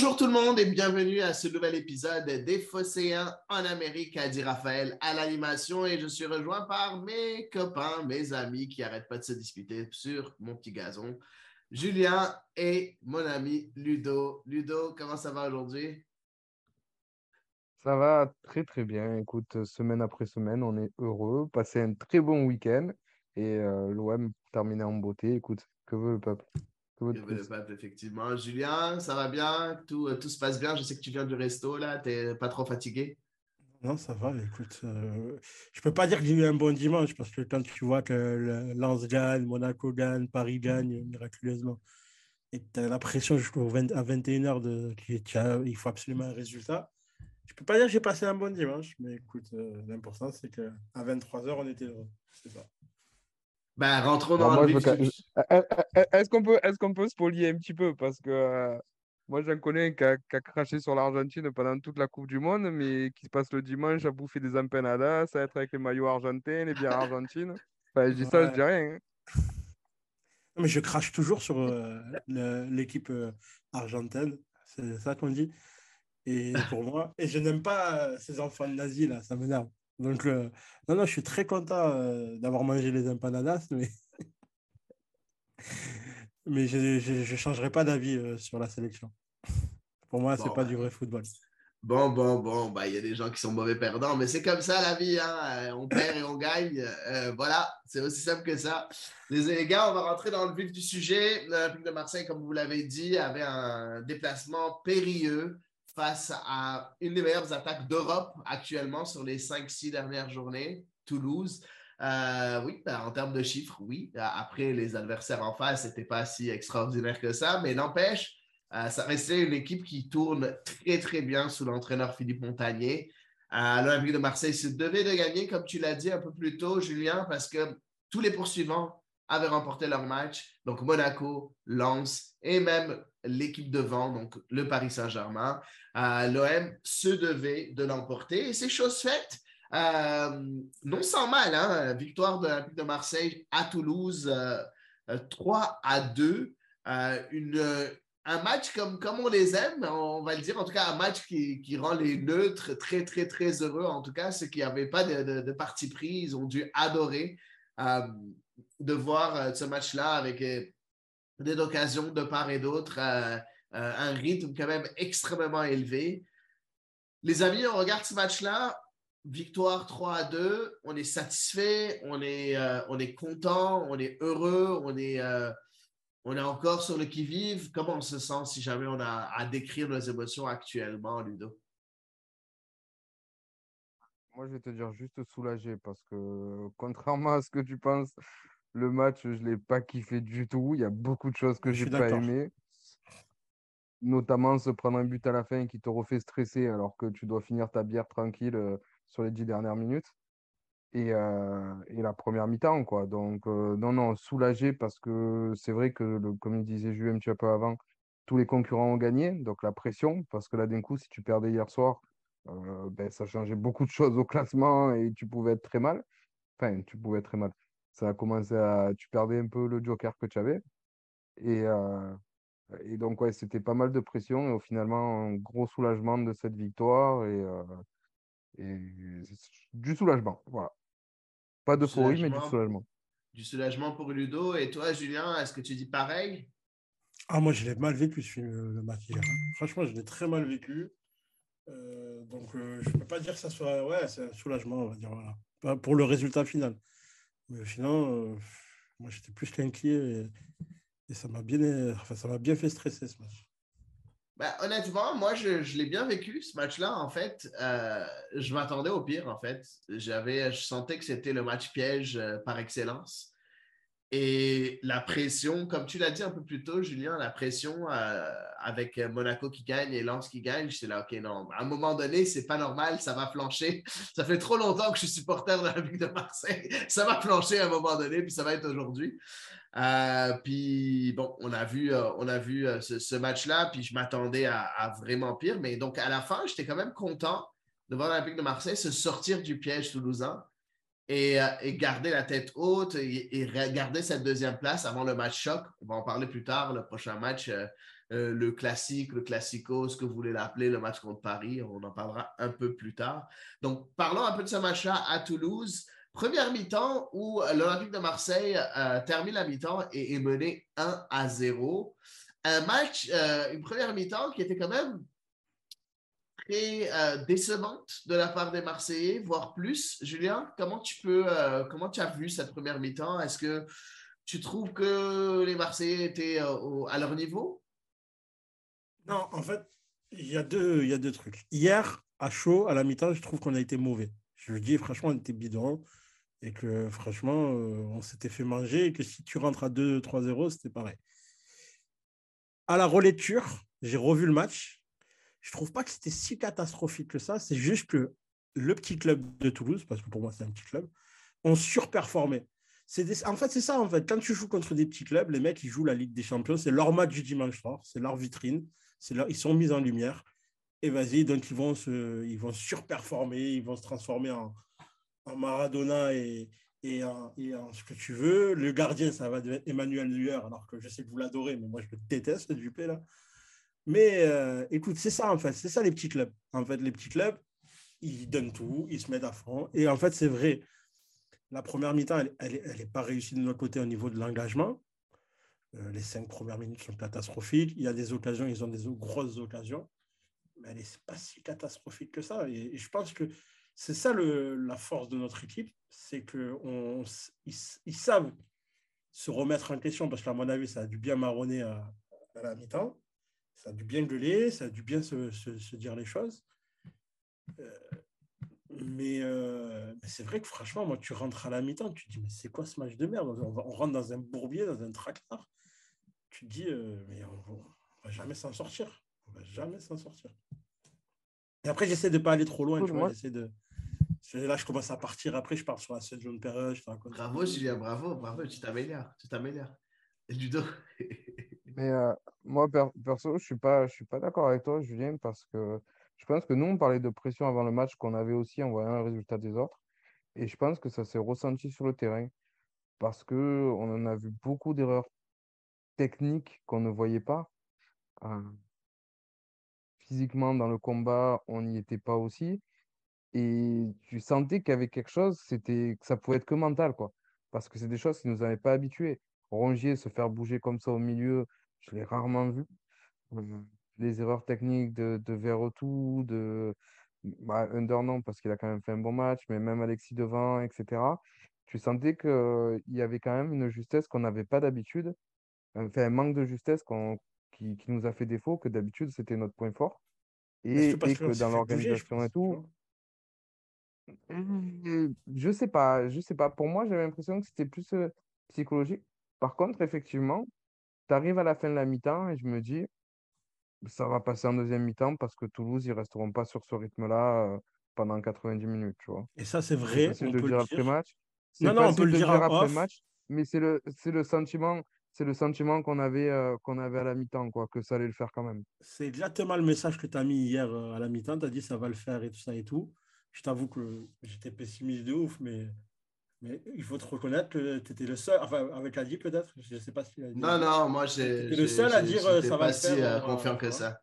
Bonjour tout le monde et bienvenue à ce nouvel épisode des Phocéens en Amérique. Adi Raphaël à l'animation et je suis rejoint par mes copains, mes amis qui n'arrêtent pas de se disputer sur mon petit gazon. Julien et mon ami Ludo. Ludo, comment ça va aujourd'hui? Ça va très très bien. Écoute, semaine après semaine, on est heureux. Passer un très bon week-end et euh, l'OM terminer en beauté. Écoute, que veut le peuple? Effectivement. Julien, ça va bien? Tout, euh, tout se passe bien? Je sais que tu viens du resto, là. Tu n'es pas trop fatigué? Non, ça va. Écoute, euh, je peux pas dire que j'ai eu un bon dimanche parce que quand tu vois que Lens gagne, Monaco gagne, Paris gagne miraculeusement, et tu as l'impression jusqu'à 21h de qu'il faut absolument un résultat. Je peux pas dire que j'ai passé un bon dimanche, mais écoute, euh, l'important c'est qu'à 23h, on était heureux. C'est ça. Ben, rentrons dans le Est-ce qu'on peut, est qu'on peut se polier un petit peu? Parce que euh, moi, j'en connais un qui a, craché sur l'Argentine pendant toute la Coupe du Monde, mais qui se passe le dimanche à bouffer des empanadas, à être avec les maillots argentins, les bières argentines. Enfin, je dis ça, je dis rien. Hein. Mais je crache toujours sur euh, l'équipe euh, argentine, c'est ça qu'on dit. Et pour moi, et je n'aime pas ces enfants nazis là, ça m'énerve. Donc, euh, non, non, je suis très content euh, d'avoir mangé les empanadas, mais, mais je ne changerai pas d'avis euh, sur la sélection. Pour moi, ce n'est pas du vrai football. Bon, bon, bon, bah, il y a des gens qui sont mauvais perdants, mais c'est comme ça la vie. Hein. On perd et on gagne. voilà, c'est aussi simple que ça. Les, gars, on va rentrer dans le vif du sujet. L'Olympique de Marseille, comme vous l'avez dit, avait un déplacement périlleux face à une des meilleures attaques d'Europe actuellement sur les 5-6 dernières journées, Toulouse. Euh, oui, ben, en termes de chiffres, oui. Après, les adversaires en face n'étaient pas si extraordinaires que ça, mais n'empêche, euh, ça restait une équipe qui tourne très, très bien sous l'entraîneur Philippe Montagnier. Euh, L'Olympique de Marseille se devait de gagner, comme tu l'as dit un peu plus tôt, Julien, parce que tous les poursuivants avaient remporté leur match. Donc, Monaco, Lens et même l'équipe devant, donc le Paris Saint-Germain. Euh, L'OM se devait de l'emporter et c'est chose faite. Euh, non sans mal, hein, victoire de l'Olympique de Marseille à Toulouse, 3 euh, à 2. Une, un match comme, comme on les aime, on va le dire, en tout cas un match qui, qui rend les neutres très, très, très heureux. En tout cas, ceux qui n'avaient pas de, de, de, parti pris, ils ont dû adorer de voir ce match-là avec des occasions de part et d'autre, euh, euh, un rythme quand même extrêmement élevé. Les amis, on regarde ce match-là, victoire 3 à 2, on est satisfait, on est, euh, on est content, on est heureux, on est, on est encore sur le qui-vive. Comment on se sent si jamais on a à décrire nos émotions actuellement, Ludo? Moi, je vais te dire juste soulagé parce que contrairement à ce que tu penses, le match, je ne l'ai pas kiffé du tout. Il y a beaucoup de choses que je n'ai pas aimées. Notamment se prendre un but à la fin qui te refait stresser alors que tu dois finir ta bière tranquille euh, sur les dix dernières minutes. Et, euh, la première mi-temps, quoi. Donc, euh, non, non, soulagé parce que c'est vrai que, comme disait Julien un petit peu avant, tous les concurrents ont gagné. Donc, la pression, parce que là, d'un coup, si tu perdais hier soir, ben, ça changeait beaucoup de choses au classement et tu pouvais être très mal. Enfin, tu pouvais être très mal ça a commencé à. Tu perdais un peu le joker que tu avais. Et, euh, et donc, ouais, c'était pas mal de pression. Et au finalement, un gros soulagement de cette victoire. Et, euh, et du soulagement. Voilà. Pas de folie, mais du soulagement. Du soulagement pour Ludo. Et toi, Julien, est-ce que tu dis pareil? Ah, moi, je l'ai mal vécu, ce film, le match Franchement, je l'ai très mal vécu. Euh, donc, je ne peux pas dire que ça soit. Ouais, c'est un soulagement, on va dire. Voilà. Pour le résultat final. Mais sinon, euh, moi, j'étais plus qu'inquiet et, ça m'a bien, enfin, ça m'a bien fait stresser ce match. Bah, honnêtement, moi, je, je l'ai bien vécu, ce match-là. En fait, euh, je m'attendais au pire, en fait. J'avais, je sentais que c'était le match piège euh, par excellence. Et la pression, comme tu l'as dit un peu plus tôt, Julien, la pression euh, avec Monaco qui gagne et Lens qui gagne, c'est là, OK, non, à un moment donné, c'est pas normal, ça va flancher. Ça fait trop longtemps que je suis supporter de la Ligue de Marseille. Ça va flancher à un moment donné, puis ça va être aujourd'hui. Euh, puis bon, on a vu, euh, on a vu ce, match-là, puis je m'attendais à, à, vraiment pire. Mais donc, à la fin, j'étais quand même content de voir l'Olympique de Marseille se sortir du piège toulousain et, euh, et, garder la tête haute et, et, garder cette deuxième place avant le match choc. On va en parler plus tard, le prochain match euh, euh, le classique, le classico, ce que vous voulez l'appeler, le match contre Paris. On en parlera un peu plus tard. Donc, parlons un peu de ce match-là à Toulouse. Première mi-temps où l'Olympique de Marseille termine la mi-temps et est mené 1 à 0. Un match, une première mi-temps qui était quand même très euh, décevante de la part des Marseillais, voire plus. Julien, comment tu peux, euh, comment tu as vu cette première mi-temps? Est-ce que tu trouves que les Marseillais étaient euh, à leur niveau? Non, en fait, il y a deux, y a deux trucs. Hier, à chaud, à la mi-temps, je trouve qu'on a été mauvais. Je dis franchement, on était bidon et que franchement, on s'était fait manger et que si tu rentres à 2-3-0, c'était pareil. À la relecture, j'ai revu le match je trouve pas que c'était si catastrophique que ça. C'est juste que le petit club de Toulouse, parce que pour moi c'est un petit club, ont surperformé. En fait, c'est ça, en fait. Quand tu joues contre des petits clubs, les mecs, ils jouent la Ligue des Champions. C'est leur match du dimanche soir. C'est leur vitrine. Leur... Ils sont mis en lumière. Et vas-y, donc ils vont, se... ils vont surperformer. Ils vont se transformer en, en Maradona et... Et, en... et en ce que tu veux. Le gardien, ça va devenir Emmanuel Neuer, alors que je sais que vous l'adorez, mais moi, je le déteste, Dupé, là. Mais euh, écoute, c'est ça en fait, c'est ça les petits clubs. En fait, les petits clubs, ils donnent tout, ils se mettent à fond. Et en fait, c'est vrai, la première mi-temps, elle n'est elle, pas réussie de notre côté au niveau de l'engagement. Euh, les cinq premières minutes sont catastrophiques. Il y a des occasions, ils ont des grosses occasions, mais elle n'est pas si catastrophique que ça. Et, je pense que c'est ça le, la force de notre équipe, c'est qu'ils ils, savent se remettre en question, parce qu'à mon avis, ça a dû bien marronner à la mi-temps ça a dû bien gueuler, ça a dû bien se, dire les choses. Euh, euh, mais, c'est vrai que franchement, moi, tu rentres à la mi-temps, tu te dis, mais c'est quoi ce match de merde? On, rentre dans un bourbier, dans un tracteur. Tu te dis, euh, mais on ne va jamais s'en sortir. On va jamais s'en sortir. Et après, j'essaie de ne pas aller trop loin. Tu vois, j'essaie de... Là, je commence à partir. Après, je pars sur la scène jaune période. Bravo, Julien, bravo, bravo. Tu t'améliores. Tu t'améliores. Ludo. Mais euh, moi, perso, je suis pas, suis pas d'accord avec toi, Julien, parce que je pense que nous, on parlait de pression avant le match qu'on avait aussi en voyant le résultat des autres. Et je pense que ça s'est ressenti sur le terrain parce qu'on en a vu beaucoup d'erreurs techniques qu'on ne voyait pas. Euh, physiquement, dans le combat, on n'y était pas aussi. Et tu sentais qu'il y avait quelque chose, c'était que ça pouvait être que mental, quoi. Parce que c'est des choses qui ne nous avaient pas habitués. Rongier, se faire bouger comme ça au milieu, je l'ai rarement vu. Mmh, les erreurs techniques de, de Verretou, de bah, Under, non, parce qu'il a quand même fait un bon match, mais même Alexis Devant, etc. Tu sentais qu'il y avait quand même une justesse qu'on n'avait pas d'habitude, enfin, un manque de justesse qui, qui, nous a fait défaut, que d'habitude c'était notre point fort. Et, que, dans l'organisation et tout. Mmh, je sais pas, je sais pas. Pour moi, j'avais l'impression que c'était plus euh, psychologique. Par contre, effectivement, tu arrives à la fin de la mi-temps et je me dis, ça va passer en deuxième mi-temps parce que Toulouse, ils resteront pas sur ce rythme-là euh, pendant 90 minutes, tu vois. Et ça, c'est vrai. C'est de le dire après match. Non, non, on peut le dire, après match, mais c'est le, c'est le sentiment, c'est le sentiment qu'on avait, euh, qu'on avait à la mi-temps, quoi, que ça allait le faire quand même. C'est exactement le message que tu as mis hier euh, à la mi-temps. Tu as dit ça va le faire et tout ça et tout. Je t'avoue que j'étais pessimiste de ouf, mais mais il faut te reconnaître que tu étais le seul, enfin avec Adi peut-être, je ne sais pas si. Non, non, moi j'ai. le seul à dire euh, ça va pas si euh, confiant que ça.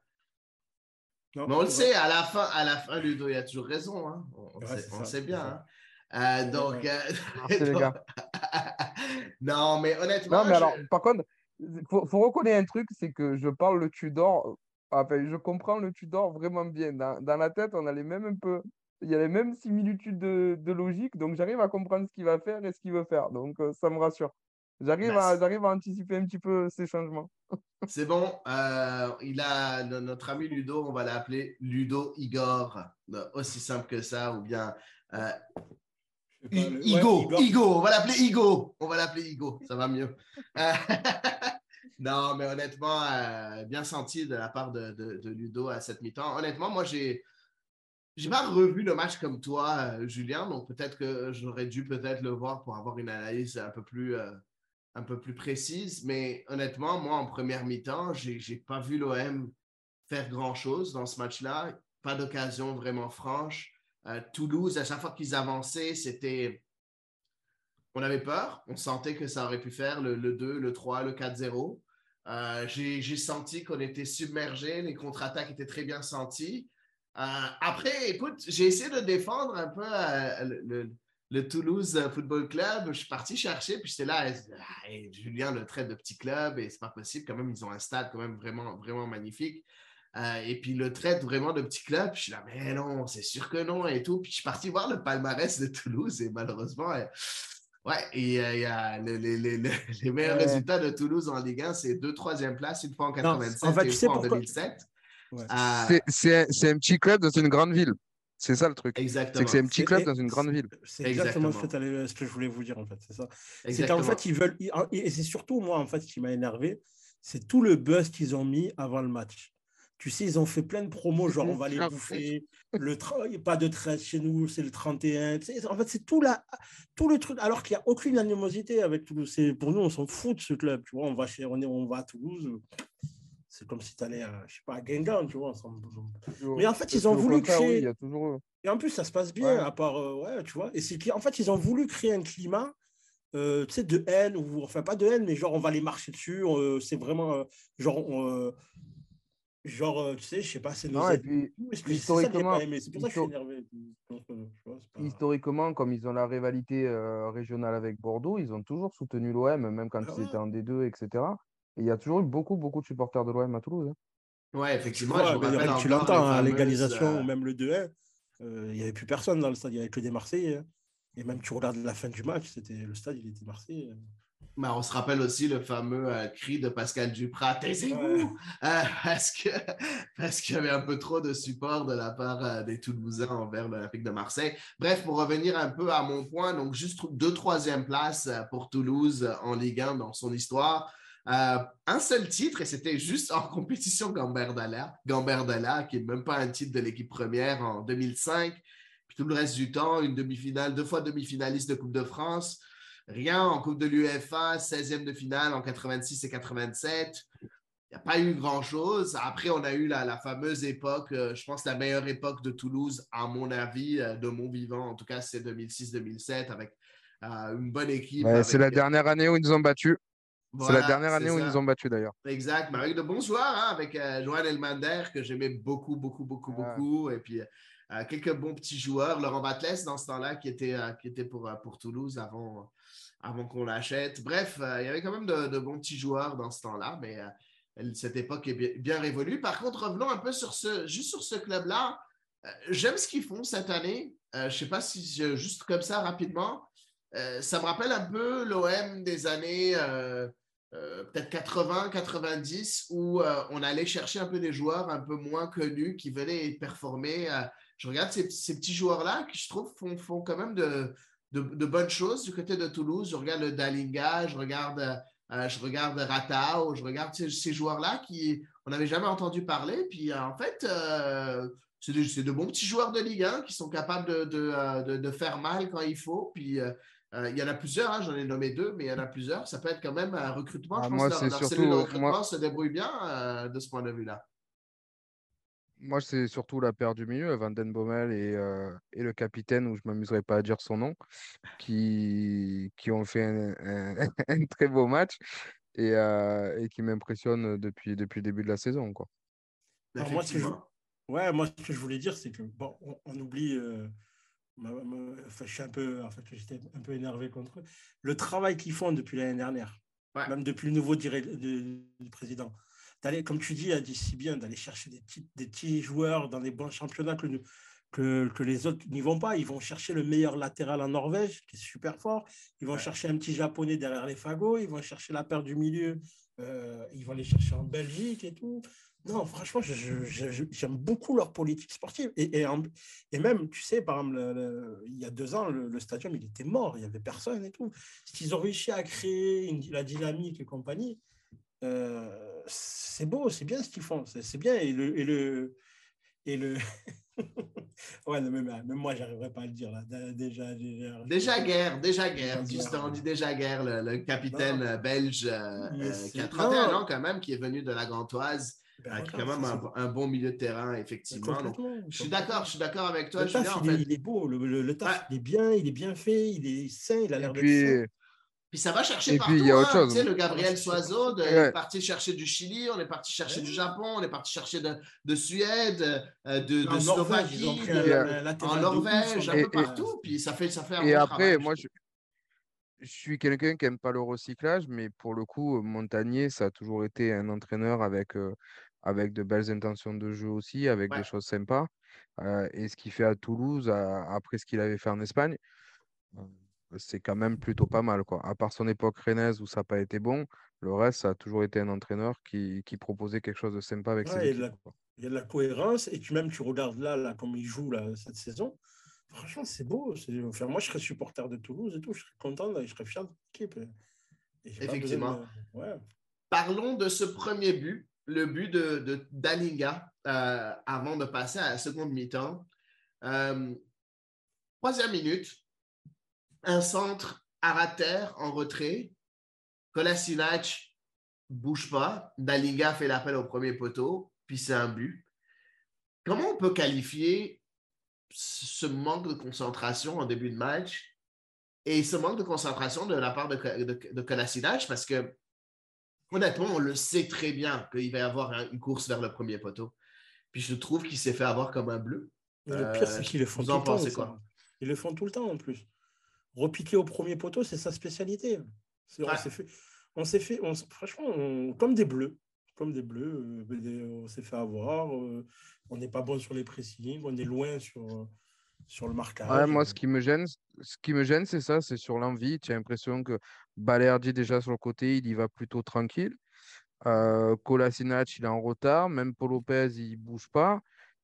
mais on le sait, à la fin, à la fin, Ludo, il a toujours raison. Hein. On, sait, bien. Hein. Euh, donc, non, mais honnêtement. Non, mais alors, par contre, il faut, faut, reconnaître un truc, c'est que je parle le Tudor. Enfin, je comprends le Tudor vraiment bien. Dans, dans la tête, on a les mêmes un peu il y a les mêmes similitudes de, de logique, donc j'arrive à comprendre ce qu'il va faire et ce qu'il veut faire. Donc euh, ça me rassure. J'arrive à, j'arrive à anticiper un petit peu ces changements. C'est bon. Euh, il a notre ami Ludo, on va l'appeler Ludo Igor. Aussi simple que ça, ou bien euh, Igo, Igo, on va l'appeler Igo. On va l'appeler Igo, ça va mieux. non, mais honnêtement, bien senti de la part de, de, de Ludo à cette mi-temps. Honnêtement, moi, j'ai j'ai pas revu le match comme toi, euh, Julien, donc peut-être que j'aurais dû peut-être le voir pour avoir une analyse un peu plus, euh, un peu plus précise. Mais honnêtement, moi, en première mi-temps, j'ai n'ai pas vu l'OM faire grand-chose dans ce match-là. Pas d'occasion vraiment franche. Euh, Toulouse, à chaque fois qu'ils avançaient, c'était... On avait peur. On sentait que ça aurait pu faire le, le 2, le 3, le 4-0. Euh, j'ai senti qu'on était submergé, les contre-attaques étaient très bien senties. Euh, après, écoute, j'ai essayé de défendre un peu le, le, Toulouse Football Club. Je suis parti chercher, puis j'étais là, ah, Julien le trait de petit club, et c'est pas possible. Quand même, ils ont un stade quand même vraiment, vraiment magnifique. Euh, et puis le traite vraiment de petit club. je suis là, mais non, c'est sûr que non et tout. Puis je suis parti voir le palmarès de Toulouse et malheureusement, euh, ouais, et euh, il y a les, meilleurs résultats de Toulouse en Ligue 1, c'est deux troisième place, une fois en 87 et une fois en 2007. C'est un petit club dans une grande ville. C'est ça le truc. Exactement. C'est que c'est un petit club dans une grande ville. C'est exactement, ce que je voulais vous dire en fait. C'est ça. C'est qu'en fait, ils veulent. Et c'est surtout moi en fait qui m'a énervé. C'est tout le buzz qu'ils ont mis avant le match. Tu sais, ils ont fait plein de promos, genre on va les bouffer, le pas de traite chez nous, c'est le 31. en fait, c'est tout, la, tout le truc, alors qu'il n'y a aucune animosité avec Toulouse. Pour nous, on s'en fout de ce club. Tu vois, on va, chez, on, est, on va à Toulouse. C'est comme si tu allais à, je sais pas, à Guingamp, tu vois. Mais en fait, ils ont voulu créer. y a toujours... Et en plus, ça se passe bien, à part. Euh, ouais, tu vois. Et c'est qu'en fait, ils ont voulu créer un climat. Euh, tu sais, de haine, ou enfin pas de haine, mais genre on va les marcher dessus, euh, c'est vraiment genre Genre, euh, tu sais, je sais pas, c'est nos. et puis, historiquement, c'est pour ça que je suis énervé. Historiquement, comme ils ont la rivalité euh, régionale avec Bordeaux, ils ont toujours soutenu l'OM, même quand ah ils étaient en D2, etc. Et il y a toujours eu beaucoup, beaucoup de supporters de l'OM à Toulouse. Hein. Ouais, effectivement. tu l'entends, à hein, l'égalisation euh, ou même le 2-1, il n'y avait plus personne dans le stade, il n'y avait que des Marseillais. Hein. Et même tu regardes la fin du match, c'était le stade, il était Marseillais. Mais on se rappelle aussi le fameux euh, cri de Pascal Duprat, taisez-vous, euh, parce qu'il parce y avait un peu trop de support de la part euh, des Toulousains envers l'Olympique de Marseille. Bref, pour revenir un peu à mon point, donc juste deux troisième places pour Toulouse en Ligue 1 dans son histoire. Un seul titre, et c'était juste en compétition Gamberdella, Gamberdella, qui n'est même pas un titre de l'équipe première en 2005. Puis tout le reste du temps, une demi-finale, deux fois demi-finaliste de Coupe de France. Rien en Coupe de l'UEFA, 16e de finale en 86 et 87. Il n'y a pas eu grand-chose. Après, on a eu la, fameuse époque, euh, je pense la meilleure époque de Toulouse, à mon avis, euh, de mon vivant. En tout cas, c'est 2006-2007 avec euh, une bonne équipe. c'est la dernière année où ils nous ont battus. C'est la dernière année où ils nous ont battus d'ailleurs. Exact, mais avec de bons joueurs, hein, avec Johan Elmander que j'aimais beaucoup, beaucoup, beaucoup, beaucoup. Et puis quelques bons petits joueurs. Laurent Batles dans ce temps-là qui était, qui était pour, pour Toulouse avant, avant qu'on l'achète. Bref, euh, il y avait quand même de, bons petits joueurs dans ce temps-là, mais euh, cette époque est bien, révolue. Par contre, revenons un peu sur ce, juste sur ce club-là. Euh, j'aime ce qu'ils font cette année. je ne sais pas si juste comme ça rapidement. ça me rappelle un peu l'OM des années peut-être 80, 90, où on allait chercher un peu des joueurs un peu moins connus qui venaient performer. je regarde ces, petits joueurs-là qui, je trouve, font, font quand même de, de, bonnes choses du côté de Toulouse. Je regarde le Dalinga, je regarde, euh, je regarde Ratao, je regarde ces, joueurs-là qui on n'avait jamais entendu parler. Puis euh, en fait, euh, c'est de, bons petits joueurs de Ligue 1 qui sont capables de, de, faire mal quand il faut. Puis il y en a plusieurs, hein, j'en ai nommé deux, mais il y en a plusieurs. Ça peut être quand même un recrutement. Ah, je pense que leur, surtout, recrutement se débrouille bien de ce point de vue-là. Moi, c'est surtout la paire du milieu, Van Den Bommel et, euh, et le capitaine, où je ne m'amuserai pas à dire son nom, qui, qui ont fait un, très beau match et, euh, et qui m'impressionnent depuis, depuis le début de la saison. Quoi. moi, ce que je, ouais, moi, ce que je voulais dire, c'est que bon, on, oublie. Euh, je suis un peu, en fait, j'étais un peu énervé contre eux. Le travail qu'ils font depuis l'année dernière, même depuis le nouveau président comme tu dis, a dit si bien, d'aller chercher des petits, des petits joueurs dans des bons championnats que, que, que, les autres n'y vont pas. Ils vont chercher le meilleur latéral en Norvège, qui est super fort. Ils vont chercher un petit japonais derrière les fagots. Ils vont chercher la paire du milieu. Euh, ils vont aller chercher en Belgique et tout. Non, franchement, j'aime beaucoup leur politique sportive. Et, et, et, même, tu sais, par exemple, il y a deux ans, le, stadium, il était mort, il n'y avait personne et tout. Ils ont réussi à créer une, la dynamique et compagnie. Euh, c'est beau, c'est bien ce qu'ils font, c'est bien. Et le, et le, et le... ouais, même, même moi, j'arriverais pas à le dire là. Déjà, déjà, déjà guerre, déjà guerre. Justin, on dit déjà guerre, le, capitaine belge euh, euh, qui a 31 ans quand même, qui est venu de la Gantoise. Ben, qui quand même un, bon milieu de terrain, effectivement. je suis d'accord, je suis d'accord avec toi. Le taf, il, est, beau, le, le, taf, il est bien, il est bien fait, il est sain, il a l'air d'être Puis ça va chercher Et partout. puis, il y a autre hein. chose. Tu sais, le Gabriel Soiseau, de- Ouais. on est parti chercher du Chili, on est parti chercher du Japon, on est parti chercher de, de Suède, euh, de, de En Norvège, ils ont Slovaquie, pris de- en Norvège, un peu partout. Puis ça fait, ça fait un Et bon après, travail, moi, je suis quelqu'un qui n'aime pas le recyclage, mais pour le coup, Montagnier, ça a toujours été un entraîneur avec, euh, avec de belles intentions de jeu aussi, avec Ouais. des choses sympas. Euh, et ce qu'il fait à Toulouse, à- après ce qu'il avait fait en Espagne, euh, c'est quand même plutôt pas mal, quoi. À part son époque rennaise où ça n'a pas été bon, le reste, ça a toujours été un entraîneur qui, qui proposait quelque chose de sympa avec ses Ouais, et équipes. Il y a de la cohérence et tu même tu regardes là, là comme il joue là, cette saison. Franchement, c'est beau. Enfin, moi, je serais supporter de Toulouse et tout. Je serais content, là, je serais fier de l'équipe. Effectivement. de- Ouais. Parlons de ce premier but, le but de, Dalinga, euh, avant de passer à la seconde mi-temps. Euh, troisième minute, un centre à terre en retrait. Kolasinac bouge pas. Dalinga fait l'appel au premier poteau, puis c'est un but. Comment on peut qualifier ce manque de concentration en début de match et ce manque de concentration de la part de, de, de Kolasinac? Parce que honnêtement, on le sait très bien qu'il va y avoir un- une course vers le premier poteau. Puis je trouve qu'il s'est fait avoir comme un bleu. Le Euh, pire, c'est qu'ils le font tout le temps. pensez quoi? Ils le font tout le temps en plus. Repiquer au premier poteau, c'est sa spécialité. Ouais. On s'est fait, on s'est fait on s- franchement, on- comme des bleus. Comme des bleus, euh, des- on s'est fait avoir. euh, on n'est pas bon sur les pressings, on est loin sur, euh, sur le marquage. Ouais, moi, ce qui me gêne, ce qui me gêne, c'est ça, c'est sur l'envie. Tu as l'impression que Balerdi, déjà sur le côté, il y va plutôt tranquille. Euh, Kolasinac, il est en retard. Même Paul Lopez, il bouge pas.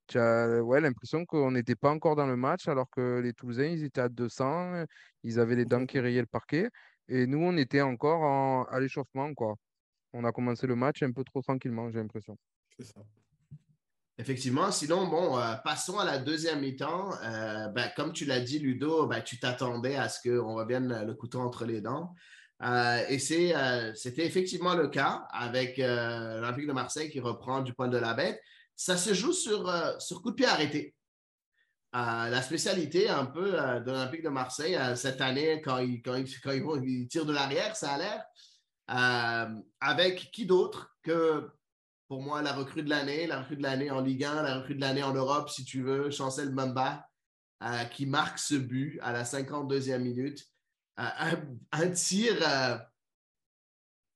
Tu as ouais, l'impression qu'on n'était pas encore dans le match, alors que les Toulousains, ils étaient à 200. Ils avaient les dents qui rayaient le parquet. Et nous, on était encore en- à l'échauffement, quoi. On a commencé le match un peu trop tranquillement, j'ai l'impression. C'est ça. Effectivement. Sinon, bon, euh, passons à la deuxième mi-temps. Euh, ben, comme tu l'as dit, Ludo, ben, tu t'attendais à ce qu'on revienne le couteau entre les dents. Euh, et c'était effectivement le cas avec l'Olympique de Marseille qui reprend du poil de la bête. Ça se joue sur, sur coup de pied arrêté. La spécialité un peu de l'Olympique de Marseille cette année, quand ils, quand, quand ils, vont- ils tirent de l'arrière, ça a l'air. Avec qui d'autre que pour moi, la recrue de l'année, la recrue de l'année en Ligue 1, la recrue de l'année en Europe, si tu veux, Chancel Mamba, euh, qui marque ce but à la 52e minute. Euh, un, tir euh,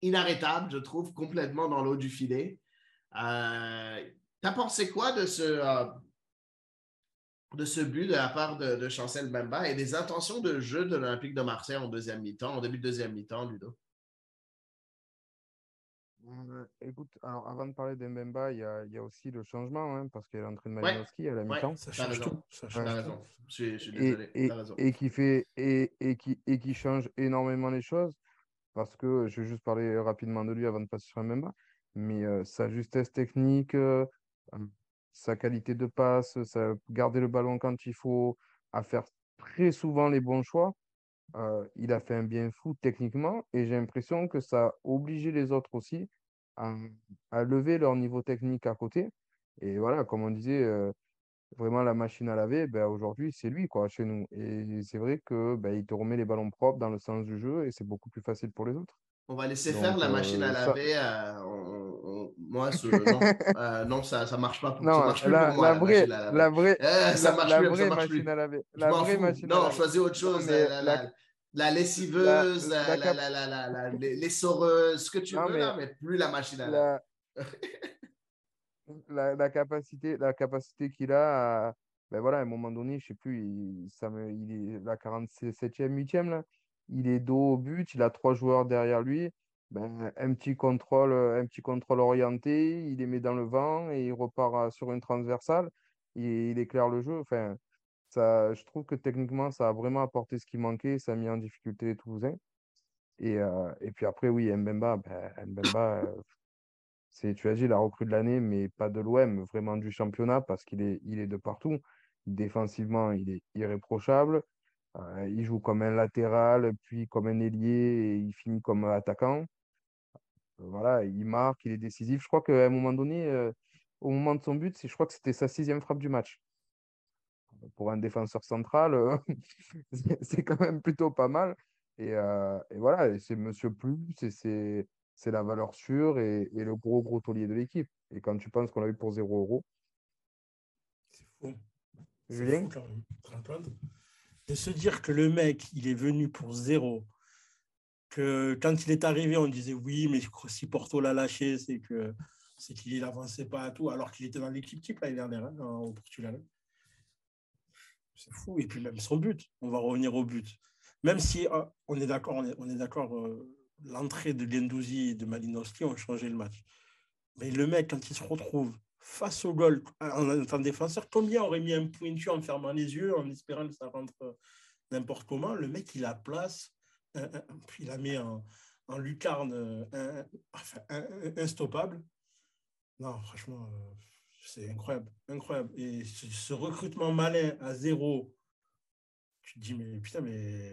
inarrêtable, je trouve, complètement dans l'eau du filet. T'as pensé quoi de ce, de ce but de la part de, de Chancel Mamba et des intentions de jeu de l'Olympique de Marseille en deuxième mi-temps, en début de deuxième mi-temps, Ludo? Euh, écoute, alors avant de parler d'Embemba, il y a, il y a aussi le changement, hein, parce qu'il y a l'entrée de Ouais, Malinowski à la ouais. mi-temps. Ça change tout. Ça change tout. Je je et, qui fait et, et qui et qui change énormément les choses parce que je vais juste parler rapidement de lui avant de passer sur Mbemba mais euh, sa justesse technique euh, euh, sa qualité de passe sa, garder le ballon quand il faut à faire très souvent les bons choix euh, il a fait un bien fou techniquement et j'ai l'impression que ça a obligé les autres aussi à, à lever leur niveau technique à côté et voilà comme on disait euh, vraiment la machine à laver, ben, aujourd'hui, c'est lui quoi, chez nous. Et c'est vrai que ben, il te remet les ballons propres dans le sens du jeu et c'est beaucoup plus facile pour les autres. On va laisser Donc, faire la machine à euh, ça- laver. on- on- moi, ce- non, euh, non, ça ne marche pas pour, ça Non, marche plus la, pour moi, la la vraie, machine à laver. la vraie, ça la- marche la plus, ça vraie plus. machine à laver. La vraie machine à Non, laver. choisis autre chose. la, la- la- la lessiveuse, la- la, la la, cap- la, la, la- la- les, les soreuses, ce que tu Non, veux, mais là, mais plus la machine à laver. la, la, la capacité, la capacité qu'il a, à- ben voilà, à un moment donné, je sais plus, il, ça me, il est la 47e, 8e, là, il est dos au but, il a trois joueurs derrière lui, ben, un petit contrôle, un petit contrôle orienté, il les met dans le vent et il repart euh, sur une transversale, et il éclaire le jeu. Enfin, ça, je trouve que techniquement, ça a vraiment apporté ce qui manquait, ça a mis en difficulté les Toulousains. Et, euh, et puis après, oui, Mbemba, ben, Mbemba, euh, c'est, tu as dit, la recrue de l'année, mais pas de l'OM, vraiment du championnat, parce qu'il est, il est de partout. Défensivement, il est irréprochable. Euh, il joue comme un latéral, puis comme un ailier, et il finit comme attaquant. Voilà, il marque, il est décisif. Je crois qu'à un moment donné, euh, au moment de son but, je crois que c'était sa sixième frappe du match. Pour un défenseur central, euh, c'est quand même plutôt pas mal. Et, euh, et voilà, c'est Monsieur Plus, c'est la valeur sûre et, et le gros gros taulier de l'équipe. Et quand tu penses qu'on l'a eu pour 0 euros, C'est fou. Julien? fou quand même. De se dire que le mec, il est venu pour zéro. Quand il est arrivé, on disait oui, mais si Porto l'a lâché, c'est que c'est qu'il n'avançait pas à tout, alors qu'il était dans l'équipe type l'année dernière hein, au Portugal. C'est fou. Et puis même son but, on va revenir au but. Même si euh, on est d'accord, on est, d'accord, euh, l'entrée de Gendouzi et de Malinowski ont changé le match. Mais le mec, quand il se retrouve face au goal en étant défenseur, combien aurait mis un pointu en fermant les yeux, en espérant que ça rentre euh, n'importe comment Le mec, il a place, il a mis en, en lucarne un- instoppable. Non, franchement, euh, c'est incroyable, incroyable. Et ce, recrutement malin à zéro, tu te dis, mais putain, mais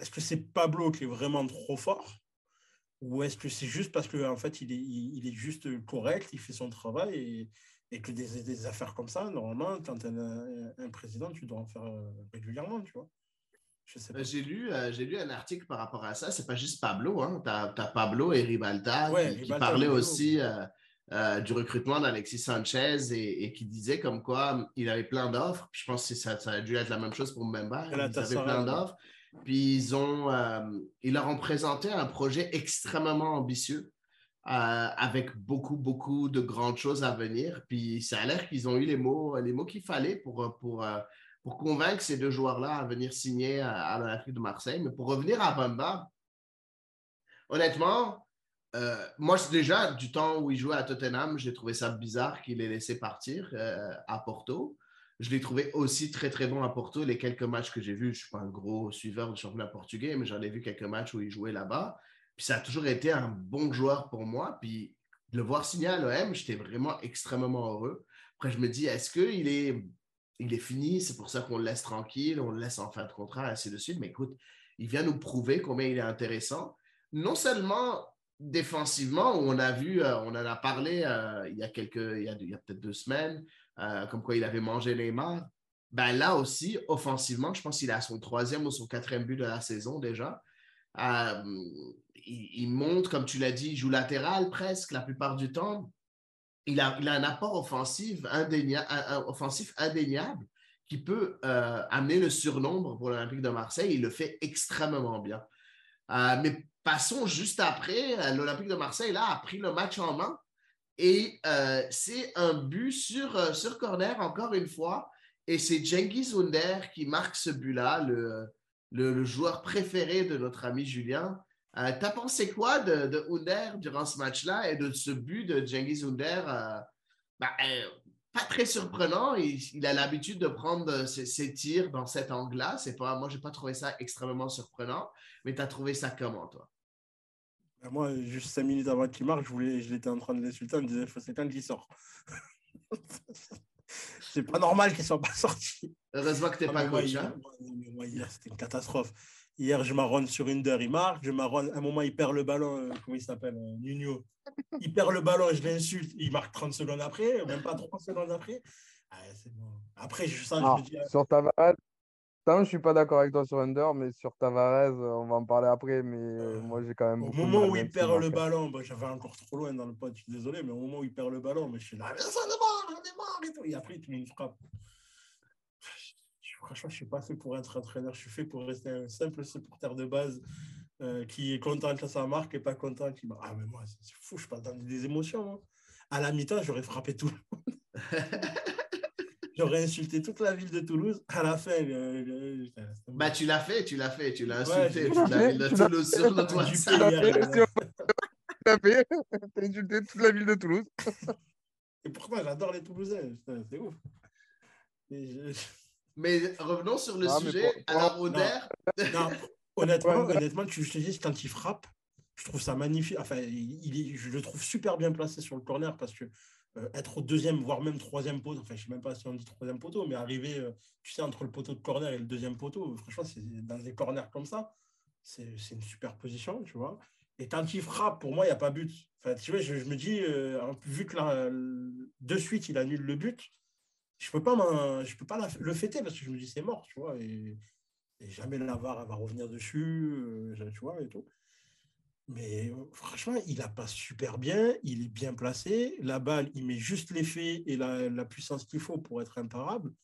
est-ce que c'est Pablo qui est vraiment trop fort? Ou est-ce que c'est juste parce qu'en en fait, il est, juste correct, il fait son travail et, que des, affaires comme ça, normalement, quand tu as un, un président, tu dois en faire euh, régulièrement, tu vois. Je sais pas. Euh, J'ai lu, euh, j'ai lu un article par rapport à ça. C'est pas juste Pablo. Hein. Tu as, Pablo et Ribalta Ouais, qui, parlaient aussi euh, euh, du recrutement d'Alexis Sanchez et, et qui disaient comme quoi il avait plein d'offres. Puis je pense que ça, ça a dû être la même chose pour Mbemba. Ils avaient plein d'offres. Puis ils, ont, euh, ils leur ont présenté un projet extrêmement ambitieux euh, avec beaucoup, beaucoup de grandes choses à venir. Puis ça a l'air qu'ils ont eu les mots, les mots qu'il fallait pour, pour, euh, pour convaincre ces deux joueurs-là à venir signer à, à l'Olympique de Marseille. Mais pour revenir à Bamba, honnêtement, euh, moi, déjà du temps où il jouait à Tottenham, j'ai trouvé ça bizarre qu'il ait laissé partir euh, à Porto. Je l'ai trouvé aussi très, très bon à Porto. Les quelques matchs que j'ai vus, je ne suis pas un gros suiveur du championnat portugais, mais j'en ai vu quelques matchs où il jouait là-bas. Puis ça a toujours été un bon joueur pour moi. Puis de le voir signer à l'OM, j'étais vraiment extrêmement heureux. Après, je me dis, est-ce qu'il est, il est fini? C'est pour ça qu'on le laisse tranquille, on le laisse en fin de contrat, ainsi de suite. Mais écoute, il vient nous prouver combien il est intéressant. Non seulement défensivement, on a vu, euh, on en a parlé euh, il y a quelques, il y a, peut-être deux semaines, euh, comme quoi il avait mangé Neymar. Ben là aussi, offensivement, je pense qu'il a son troisième ou son quatrième but de la saison déjà. Il, il monte, comme tu l'as dit, il joue latéral presque la plupart du temps. Il a, a un apport offensif, indéniable qui peut euh, amener le surnombre pour l'Olympique de Marseille. Il le fait extrêmement bien. Euh, mais passons juste après. L'Olympique de Marseille, là, a pris le match en main. Et euh, c'est un but sur, corner, encore une fois. Et c'est Cengiz Under qui marque ce but-là, le joueur préféré de notre ami Julien. Euh, T'as pensé quoi de, de Under durant ce match-là et de ce but de Cengiz Under euh, ben, euh, Pas très surprenant. Il, il a l'habitude de prendre ses, ses tirs dans cet angle-là. Pas, moi, je n'ai pas trouvé ça extrêmement surprenant. Mais tu as trouvé ça comment, toi? Ben, Moi, juste cinq minutes avant qu'il marque, je, voulais, je l'étais en train de l'insulter en me disant faut c'est quand qu'il sort. c'est pas normal qu'il soit pas sorti. Heureusement que tu n'es Ah, pas coach. hein. moi, hier, c'était une catastrophe. Hier, je marronne sur Under, il marque. Je marronne, à un moment, il perd le ballon. euh, comment il s'appelle euh, Nuno. Il perd le ballon, je l'insulte. Il marque 30 secondes après, même pas 3 secondes après. Ah, bon. Après, je sens, Ah, je me dis, sur Tavares, je suis pas d'accord avec toi sur Under, mais sur Tavares, euh, on va en parler après. Mais euh, moi, j'ai quand même. au moment où il perd le ballon, bah, j'avais encore trop loin dans le pote, je suis désolé, mais au moment où il perd le ballon, mais je suis là, mais ça démarre, ça démarre et tout. Et après, il me frappe. Je- Franchement, je suis pas fait pour être entraîneur, je suis fait pour rester un simple supporter de base euh, qui est content quand ça marque et pas content qui. Ah, mais moi, c'est fou, je suis pas dans des émotions. moi. À la mi-temps, j'aurais frappé tout le monde. J'aurais insulté toute la ville de Toulouse. À la fin, le- le- putain, c'était- Bah, tu l'as fait, tu l'as fait, tu l'as Ouais, insulté j'ai- toute la ville de Tu l'as Toulouse sur à fait. T'as insulté toute la ville de Toulouse. Et pourtant, j'adore les Toulousains? C'est ouf. Et je- Mais revenons sur le sujet. pour- Alors, non. Oder, Non, honnêtement, honnêtement, tu, te dis, quand il frappe, je trouve ça magnifique. Enfin, il, est- je le trouve super bien placé sur le corner parce que euh, être au deuxième, voire même troisième poteau, enfin, je ne sais même pas si on dit troisième poteau, mais arriver, euh, tu sais, entre le poteau de corner et le deuxième poteau, franchement, c'est dans des corners comme ça, c'est c'est une super position, tu vois. Et quand il frappe, pour moi, il n'y a pas but. Enfin, tu vois, je, je me dis, euh, vu que là, de suite, il annule le but, je peux pas, je peux pas le fêter parce que je me dis c'est mort, tu vois. Et Et jamais la VAR va revenir dessus, euh, tu vois, et tout. Mais franchement, il a pas super bien, il est bien placé. La balle, il met juste l'effet et la, la puissance qu'il faut pour être imparable.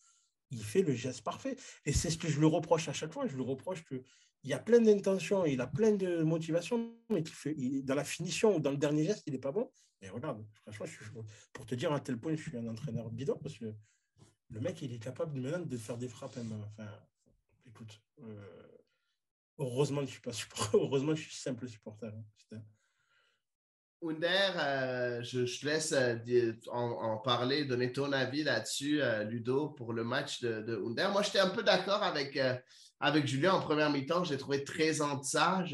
Il fait le geste parfait. Et c'est ce que je le reproche à chaque fois. Je le reproche que il y a plein d'intentions, il a plein de motivations, mais qui fait, dans la finition ou dans le dernier geste, il n'est pas bon. Et regarde, franchement, pour te dire à tel point, je suis un entraîneur bidon parce que le mec, il est capable de faire des frappes. Enfin, écoute, euh, heureusement je suis pas supporter, heureusement je suis simple supporter. Hein, euh, je, te laisse euh, en, parler, donner ton avis là-dessus, Ludo, pour le match de, de. Moi, j'étais un peu d'accord avec, avec Julien en première mi-temps. J'ai trouvé très en deçà.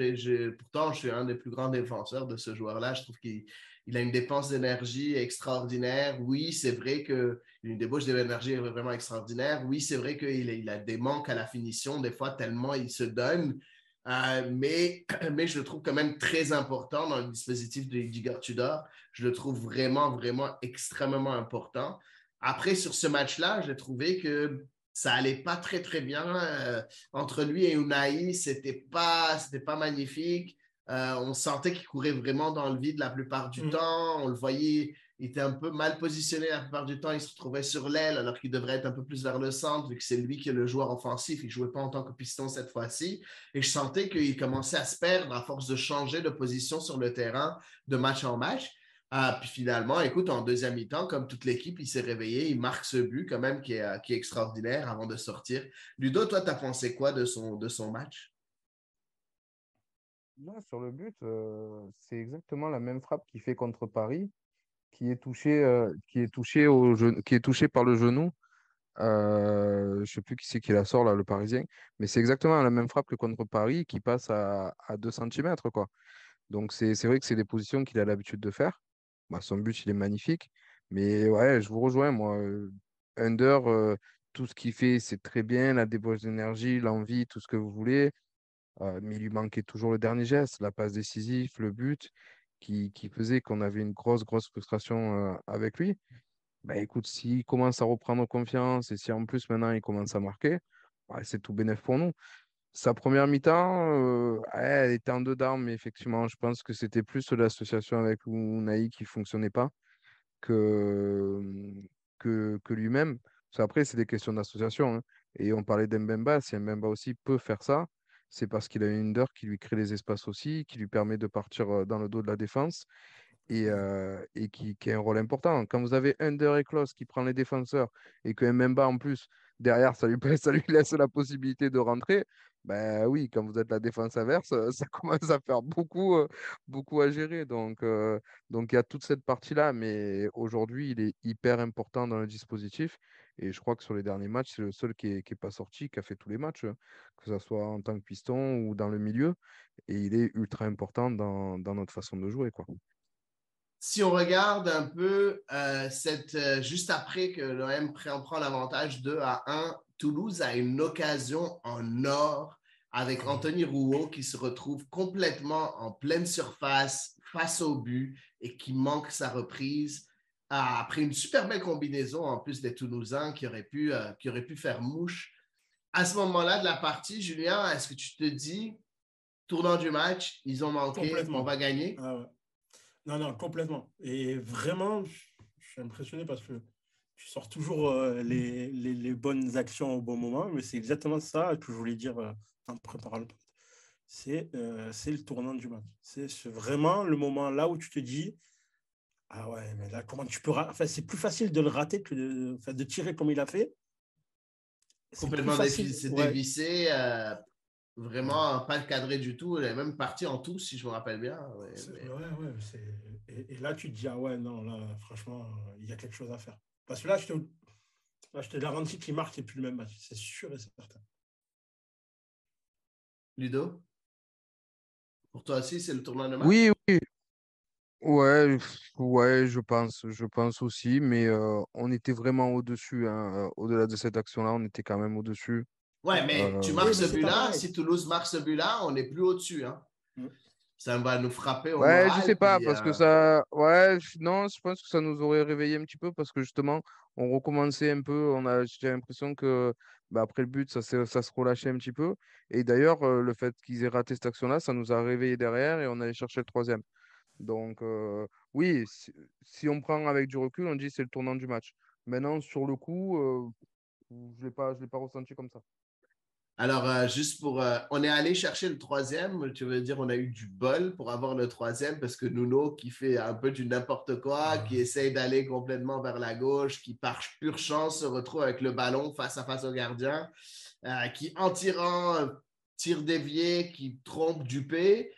pourtant, je suis un des plus grands défenseurs de ce joueur-là. Je trouve qu'il il a une dépense d'énergie extraordinaire. Oui, c'est vrai qu'il a une débauche d'énergie vraiment extraordinaire. Oui, c'est vrai qu'il il a des manques à la finition, des fois, tellement il se donne. Euh, mais, mais je le trouve quand même très important dans le dispositif de Edgar Tudor. Je le trouve vraiment, vraiment extrêmement important. Après, sur ce match-là, j'ai trouvé que ça allait pas très, très bien. Euh, entre lui et Unai, c'était pas, pas magnifique. Euh, on sentait qu'il courait vraiment dans le vide la plupart du mm. temps. On le voyait, il était un peu mal positionné la plupart du temps. Il se retrouvait sur l'aile alors qu'il devrait être un peu plus vers le centre vu que c'est lui qui est le joueur offensif. Il ne jouait pas en tant que piston cette fois-ci. Et je sentais qu'il commençait à se perdre à force de changer de position sur le terrain de match en match. Ah, puis finalement, écoute, en deuxième mi-temps, comme toute l'équipe, il s'est réveillé, il marque ce but quand même qui est, qui est extraordinaire avant de sortir. Ludo, toi, tu as pensé quoi de son, de son match? Sur le but, euh, c'est exactement la même frappe qu'il fait contre Paris, qui est touché, euh, qui est par le genou. Euh, je ne sais plus qui c'est qui la sort, là, le Parisien, mais c'est exactement la même frappe que contre Paris qui passe à, à 2 cm. Donc, c'est vrai que c'est des positions qu'il a l'habitude de faire. Bah, son but, il est magnifique. Mais ouais, je vous rejoins, moi. Under, tout ce qu'il fait, c'est très bien. La débauche d'énergie, l'envie, tout ce que vous voulez. Euh, mais il lui manquait toujours le dernier geste, la passe décisive, le but, qui, faisait qu'on avait une grosse, grosse frustration euh, avec lui. Bah, écoute, s'il commence à reprendre confiance et si en plus maintenant il commence à marquer, c'est tout bénéf pour nous. Sa première mi-temps, euh, elle était en dedans, mais effectivement, je pense que c'était plus l'association avec Unai qui ne fonctionnait pas que, que, lui-même. Après, c'est des questions d'association. Hein. Et on parlait d'Embemba, si Mbemba aussi peut faire ça, c'est parce qu'il a une Under qui lui crée les espaces aussi, qui lui permet de partir dans le dos de la défense et, et qui, qui, a un rôle important. Quand vous avez Under et Klaus qui prend les défenseurs et que Mbemba en plus, derrière, ça lui, ça lui laisse la possibilité de rentrer, ben oui, quand vous êtes la défense inverse, ça commence à faire beaucoup, beaucoup à gérer. Donc, donc il y a toute cette partie-là, mais aujourd'hui, il est hyper important dans le dispositif. Et je crois que sur les derniers matchs, c'est le seul qui n'est pas sorti, qui a fait tous les matchs, hein, que ce soit en tant que piston ou dans le milieu. Et il est ultra important dans, notre façon de jouer. Quoi. Si on regarde un peu, euh, euh, juste après que l'OM prend l'avantage 2 à 1, Toulouse a une occasion en or avec Anthony Rouault qui se retrouve complètement en pleine surface face au but et qui manque sa reprise après une super belle combinaison en plus des Toulousains qui auraient pu, euh, qui pu faire mouche. À ce moment-là de la partie, Julien, est-ce que tu te dis, tournant du match, ils ont manqué, on va gagner? Ah Non, non, complètement. Et vraiment, je suis impressionné parce que tu sors toujours euh, les, les, bonnes actions au bon moment, mais c'est exactement ça que je voulais dire euh, en préparant le c'est c'est le tournant du match. C'est vraiment le moment là où tu te dis, ah ouais, mais là, comment tu peux. Enfin, c'est plus facile de le rater que de, enfin, de tirer comme il a fait. Complètement dévissé, euh, vraiment pas cadré du tout. Il est même parti en tout, si je me rappelle bien. Ouais, ouais, et, et, là, tu te dis, ah ouais, non, là, franchement, il y a quelque chose à faire. Parce que là, je te, là, je te garantis qu'il marque, c'est plus le même match. C'est sûr et certain. Ludo? Pour toi aussi, c'est le tournoi de match Oui, oui. Ouais, ouais, je pense, je pense aussi, mais on était vraiment au-dessus. Hein, au-delà de cette action-là, on était quand même au-dessus. Ouais, mais tu marques ce but-là, si Toulouse marque ce but-là, on n'est plus au-dessus. Hein. Mmh. ça va nous frapper au Ouais, je moral, sais pas, puis, parce que euh, ça. Ouais, je- non, je pense que ça nous aurait réveillé un petit peu parce que justement, on recommençait un peu. On a, j'ai l'impression que bah, après le but, ça, s'est- ça se relâchait un petit peu. Et d'ailleurs, euh, le fait qu'ils aient raté cette action-là, ça nous a réveillé derrière et on allait chercher le troisième. Donc, euh, oui, si, si on prend avec du recul, on dit c'est le tournant du match. Maintenant, sur le coup, euh, je ne l'ai pas, je l'ai pas ressenti comme ça. Alors, euh, juste pour. euh, on est allé chercher le troisième. Tu veux dire, on a eu du bol pour avoir le troisième parce que Nuno, qui fait un peu du n'importe quoi, qui essaye d'aller complètement vers la gauche, qui par pure chance se retrouve avec le ballon face à face au gardien, euh, qui en tirant, tire dévié, qui trompe Dupé.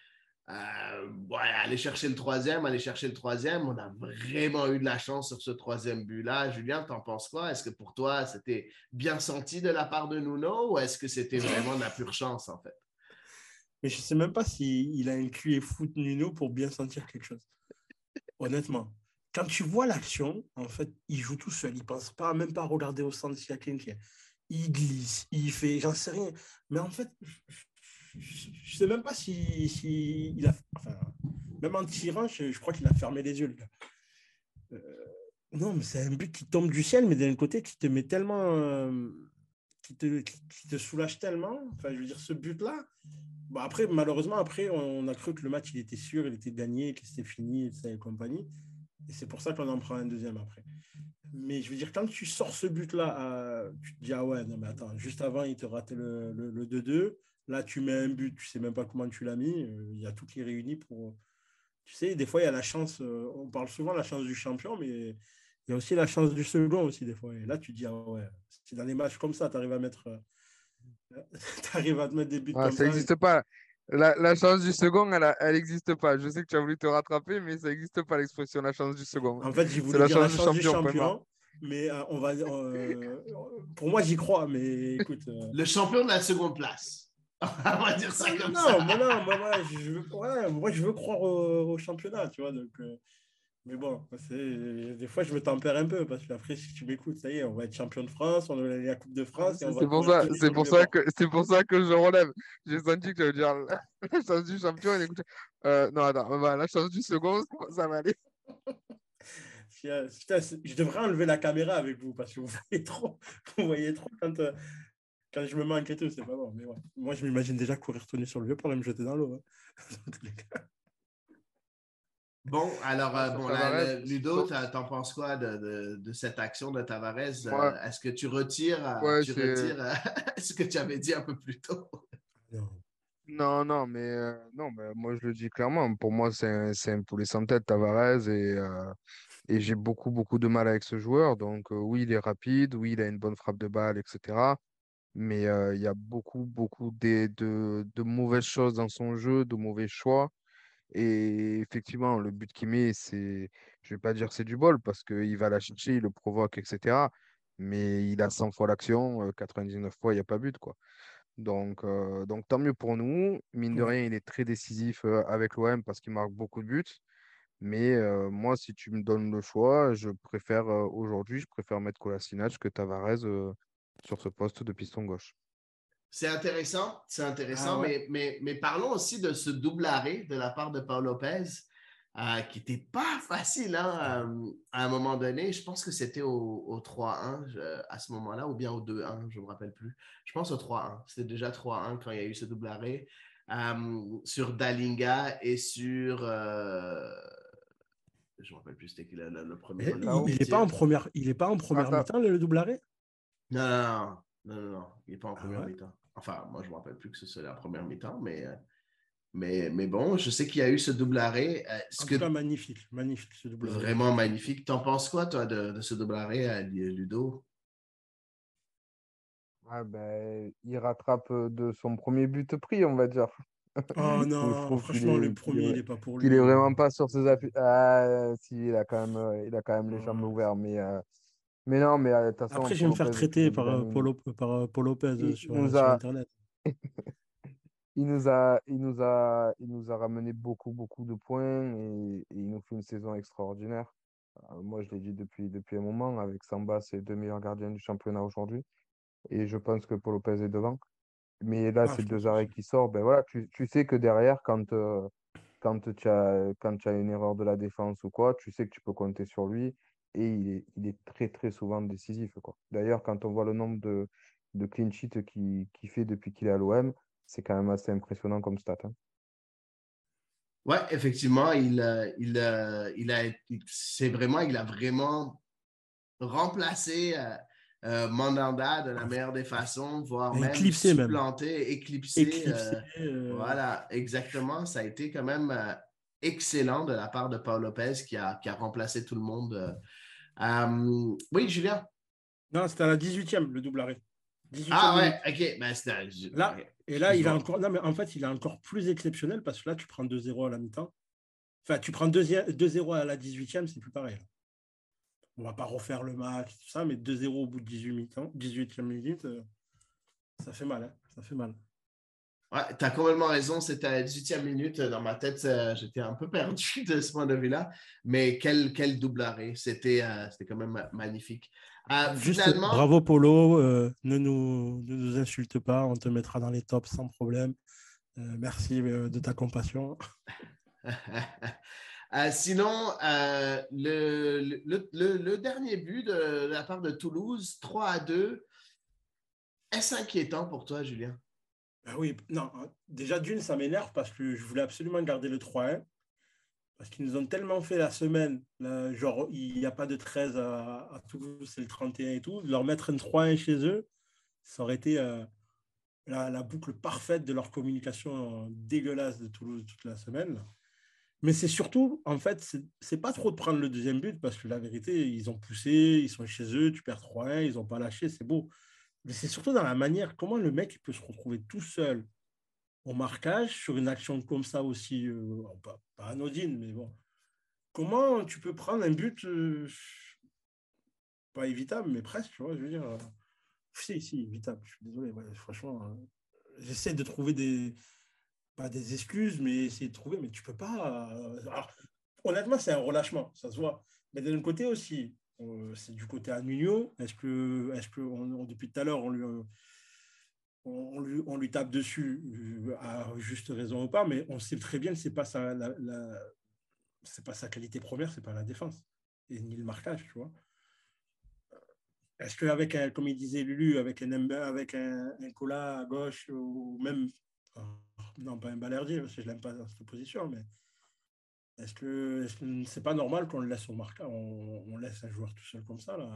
Euh, ouais, aller chercher le troisième, aller chercher le troisième. On a vraiment eu de la chance sur ce troisième but-là. Julien, t'en penses quoi? Est-ce que pour toi, c'était bien senti de la part de Nuno ou est-ce que c'était vraiment de la pure chance, en fait? Mais je sais même pas s'il a inclus foot Nuno pour bien sentir quelque chose. Honnêtement. Quand tu vois l'action, en fait, il joue tout seul. Il pense pas, même pas regarder au centre s'il y a quelqu'un. Il glisse, il fait, j'en sais rien. Mais en fait, je sais même pas si, si il a. Enfin, même en tirant, je, crois qu'il a fermé les yeux. Euh, non, mais c'est un but qui tombe du ciel, mais d'un côté, qui te met tellement. euh, qui, te, qui, te soulage tellement. Enfin, je veux dire, ce but-là. Bon, après, malheureusement, après, on a cru que le match, il était sûr, il était gagné, que c'était fini, et, compagnie. Et c'est pour ça qu'on en prend un deuxième après. Mais je veux dire, quand tu sors ce but-là, euh, tu te dis, ah ouais, non, mais attends, juste avant, il te le, le 2-2. Là, tu mets un but, tu sais même pas comment tu l'as mis. Euh, Il y a tout qui est réuni pour. Tu sais, des fois, il y a la chance. euh, on parle souvent de la chance du champion, mais il y a aussi la chance du second aussi, des fois. Et là, tu te dis, ah ouais, si dans les matchs comme ça, tu arrives à mettre. tu arrives à te mettre des buts comme ça n'existe pas. La, la chance du second, elle n'existe pas. Je sais que tu as voulu te rattraper, mais ça n'existe pas l'expression la chance du second. En fait, j'ai C'est voulu la dire la chance du chance du champion. Mais euh, on va. euh, pour moi, j'y crois, mais écoute. euh, Le champion de la seconde place. On va dire ça comme non, ça. moi, non, moi, moi, je veux, ouais, moi, je veux croire au, au championnat, tu vois. Donc, euh, mais bon, c'est- des fois, je me tempère un peu parce qu'après, si tu m'écoutes, ça y est, on va être champion de France, on va aller à la Coupe de France. on va C'est pour ça, c'est pour que c'est pour ça que je relève. J'ai senti que tu allais dire la, chance du champion. et écoute, euh, non, attends, bah, la chance du second, ça va aller. putain, je devrais enlever la caméra avec vous parce que vous voyez trop, vous voyez trop quand, euh, quand je me manque et tout, c'est pas bon. Mais ouais. Moi, je m'imagine déjà courir tout nu sur le vieux pour aller me jeter dans l'eau. hein. Bon, alors, euh, bon, là, Ludo, t'en penses quoi de, de- de cette action de Tavares? Euh. Est-ce que tu retires, euh, Ouais, tu retires euh, ce que tu avais dit un peu plus tôt? Non. Non, non, mais euh, non, mais moi je le dis clairement. Pour moi, c'est un, c'est un poulet sans tête, Tavares, et, euh, et j'ai beaucoup, beaucoup de mal avec ce joueur. Donc, euh, oui, il est rapide, oui, il a une bonne frappe de balle, etc. Mais euh, il y a beaucoup, beaucoup de, de, de mauvaises choses dans son jeu, de mauvais choix. Et effectivement, le but qu'il met, c'est, je vais pas dire c'est du bol parce qu'il va la chercher, il le provoque, etc. Mais il a 100 fois l'action, euh, 99 fois, il n'y a pas but, quoi. Donc, euh, donc tant mieux pour nous. Mine de rien, il est très décisif avec l'OM parce qu'il marque beaucoup de buts. Mais euh, moi, si tu me donnes le choix, je préfère euh, aujourd'hui, je préfère mettre Kolasinac que Tavares euh, sur ce poste de piston gauche. C'est intéressant, c'est intéressant, Ah ouais. mais, mais, mais parlons aussi de ce double arrêt de la part de Paul Lopez, euh, qui n'était pas facile hein, euh, à un moment donné. Je pense que c'était au, au 3-1 je- à ce moment-là, ou bien au 2-1, je ne me rappelle plus. Je pense au 3-1. C'était déjà 3-1 quand il y a eu ce double arrêt euh, sur Dalinga et sur. euh, je ne me rappelle plus c'était qui le, premier. Eh. Il n'est pas en première, il est pas en première Attends. mi-temps, le, le double arrêt? Non, non, non, non, non, non, il n'est pas en Ah première ouais? mi-temps. Enfin, moi, je ne me rappelle plus que ce soit la première mi-temps, mais, euh, mais, mais bon, je sais qu'il y a eu ce double arrêt. Euh, ce En que tout cas, magnifique, magnifique ce double arrêt. vraiment magnifique. T'en penses quoi, toi, de, de ce double arrêt à Ludo? Ouais, ben, il rattrape euh, de son premier but pris, on va dire. Oh non, franchement, est- le premier, il n'est pas pour lui. qu'il est vraiment pas sur ses appuis. Ah, si, il a quand même, il a quand même les jambes Ouais. ouvertes. Mais, euh, mais non, mais euh, de toute façon, Après, je vais me faire traiter depuis par, euh, Paul, par euh, Paul Lopez euh, Il sur, nous sur a- Internet. il nous a, il nous a, il nous a ramené beaucoup, beaucoup de points et, et il nous fait une saison extraordinaire. Euh, moi, je l'ai dit depuis, depuis un moment, avec Samba, c'est deux meilleurs gardiens du championnat aujourd'hui. Et je pense que Paul Lopez est devant. Mais là, Ah, c'est deux arrêts qui sort. Ben voilà, tu, tu sais que derrière, quand, euh, quand tu as, quand as une erreur de la défense ou quoi, tu sais que tu peux compter sur lui et il est, il est très, très souvent décisif. Quoi. D'ailleurs, quand on voit le nombre de, de clean sheets qu'il fait depuis qu'il est à l'OM, c'est quand même assez impressionnant comme stat. Hein. Ouais, effectivement, il, il, il a, c'est vraiment, il a vraiment remplacé euh, euh, Mandanda de la meilleure des façons, voire même supplanté, éclipsé. Euh, voilà, exactement. Ça a été quand même excellent de la part de Paul Lopez qui a, qui a remplacé tout le monde. Oui, Julien? Non, c'était à la 18e, le double arrêt. Ah ouais, ok. Ben, là, et là, il a encore. Non, mais en fait, il est encore plus exceptionnel parce que là, tu prends 2-0 à la mi-temps. Enfin, tu prends 2-0 à la 18e, c'est plus pareil. On va pas refaire le match, tout ça, mais 2-0 au bout de 18 mi-temps, 18e minute, euh, ça fait mal. Hein ça fait mal. Ouais, tu as complètement raison. C'était à la 18e minute. Dans ma tête, euh, j'étais un peu perdu de ce point de vue-là. Mais quel, quel double arrêt. C'était euh, quand même magnifique. Euh, finalement... bravo Polo, euh, ne, nous, ne nous insulte pas, on te mettra dans les tops sans problème. Euh, merci de ta compassion. sinon, le, le, le, dernier but de, la part de Toulouse, 3 à 2, est-ce inquiétant pour toi, Julien? Ben oui, non, déjà d'une, ça m'énerve parce que je voulais absolument garder le 3-1. Parce qu'ils nous ont tellement fait la semaine, genre il n'y a pas de 13 à, Toulouse, c'est le 31 et tout, leur mettre un 3-1 chez eux, ça aurait été euh, la, boucle parfaite de leur communication dégueulasse de Toulouse toute la semaine. Mais c'est surtout, en fait, c'est pas trop de prendre le deuxième but parce que la vérité, ils ont poussé, ils sont chez eux, tu perds 3-1, ils n'ont pas lâché, c'est beau. Mais c'est surtout dans la manière, comment le mec peut se retrouver tout seul au marquage sur une action comme ça aussi, euh, pas, anodine, mais bon. Comment tu peux prendre un but euh, pas évitable, mais presque, tu vois, je veux dire. Euh, si, si, évitable, je suis désolé, franchement, j'essaie de trouver des, pas des excuses, mais essayer de trouver, mais tu peux pas. honnêtement, c'est un relâchement, ça se voit. Mais d'un côté aussi, c'est du côté à Nuno. Est-ce que, est-ce que depuis tout à l'heure, on lui on, lui, on, lui, tape dessus euh, à juste raison ou pas, mais on sait très bien que ce n'est pas, sa, pas sa qualité première, ce n'est pas la défense, et ni le marquage, tu vois. Est-ce qu'avec, comme il disait Lulu, avec un, avec un, un cola à gauche, ou même, oh, non, pas un balerdier, parce que je l'aime pas dans cette position, mais est-ce que ce n'est pas normal qu'on le laisse au marquage, on, on, laisse un joueur tout seul comme ça, là,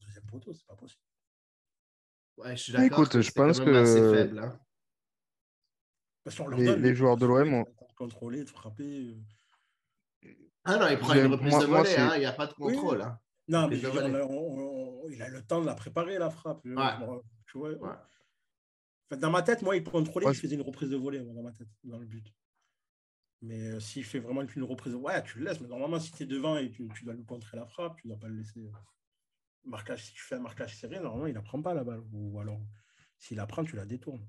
deuxième poteau, c'est pas possible. Ouais, je suis d'accord. Écoute, je pense que faible, hein. les, les, joueurs de l'OM ont contrôlé, de frapper. Euh. Ah non, il prend une reprise moi, de volée, hein, il n'y a pas de contrôle. Hein. Non, mais il a le temps de la préparer, la frappe. Ouais. dans ma tête, moi, il contrôlait, il faisait une reprise de volée dans ma tête, dans le but. Mais euh, s'il fait vraiment une reprise, ouais, tu le laisses. Mais normalement, si tu es devant et tu, tu dois lui contrer la frappe, tu ne dois pas le laisser. Euh marquage, si tu fais un marquage serré, normalement, il n'apprend pas la balle. Ou alors, s'il la prend, tu la détournes.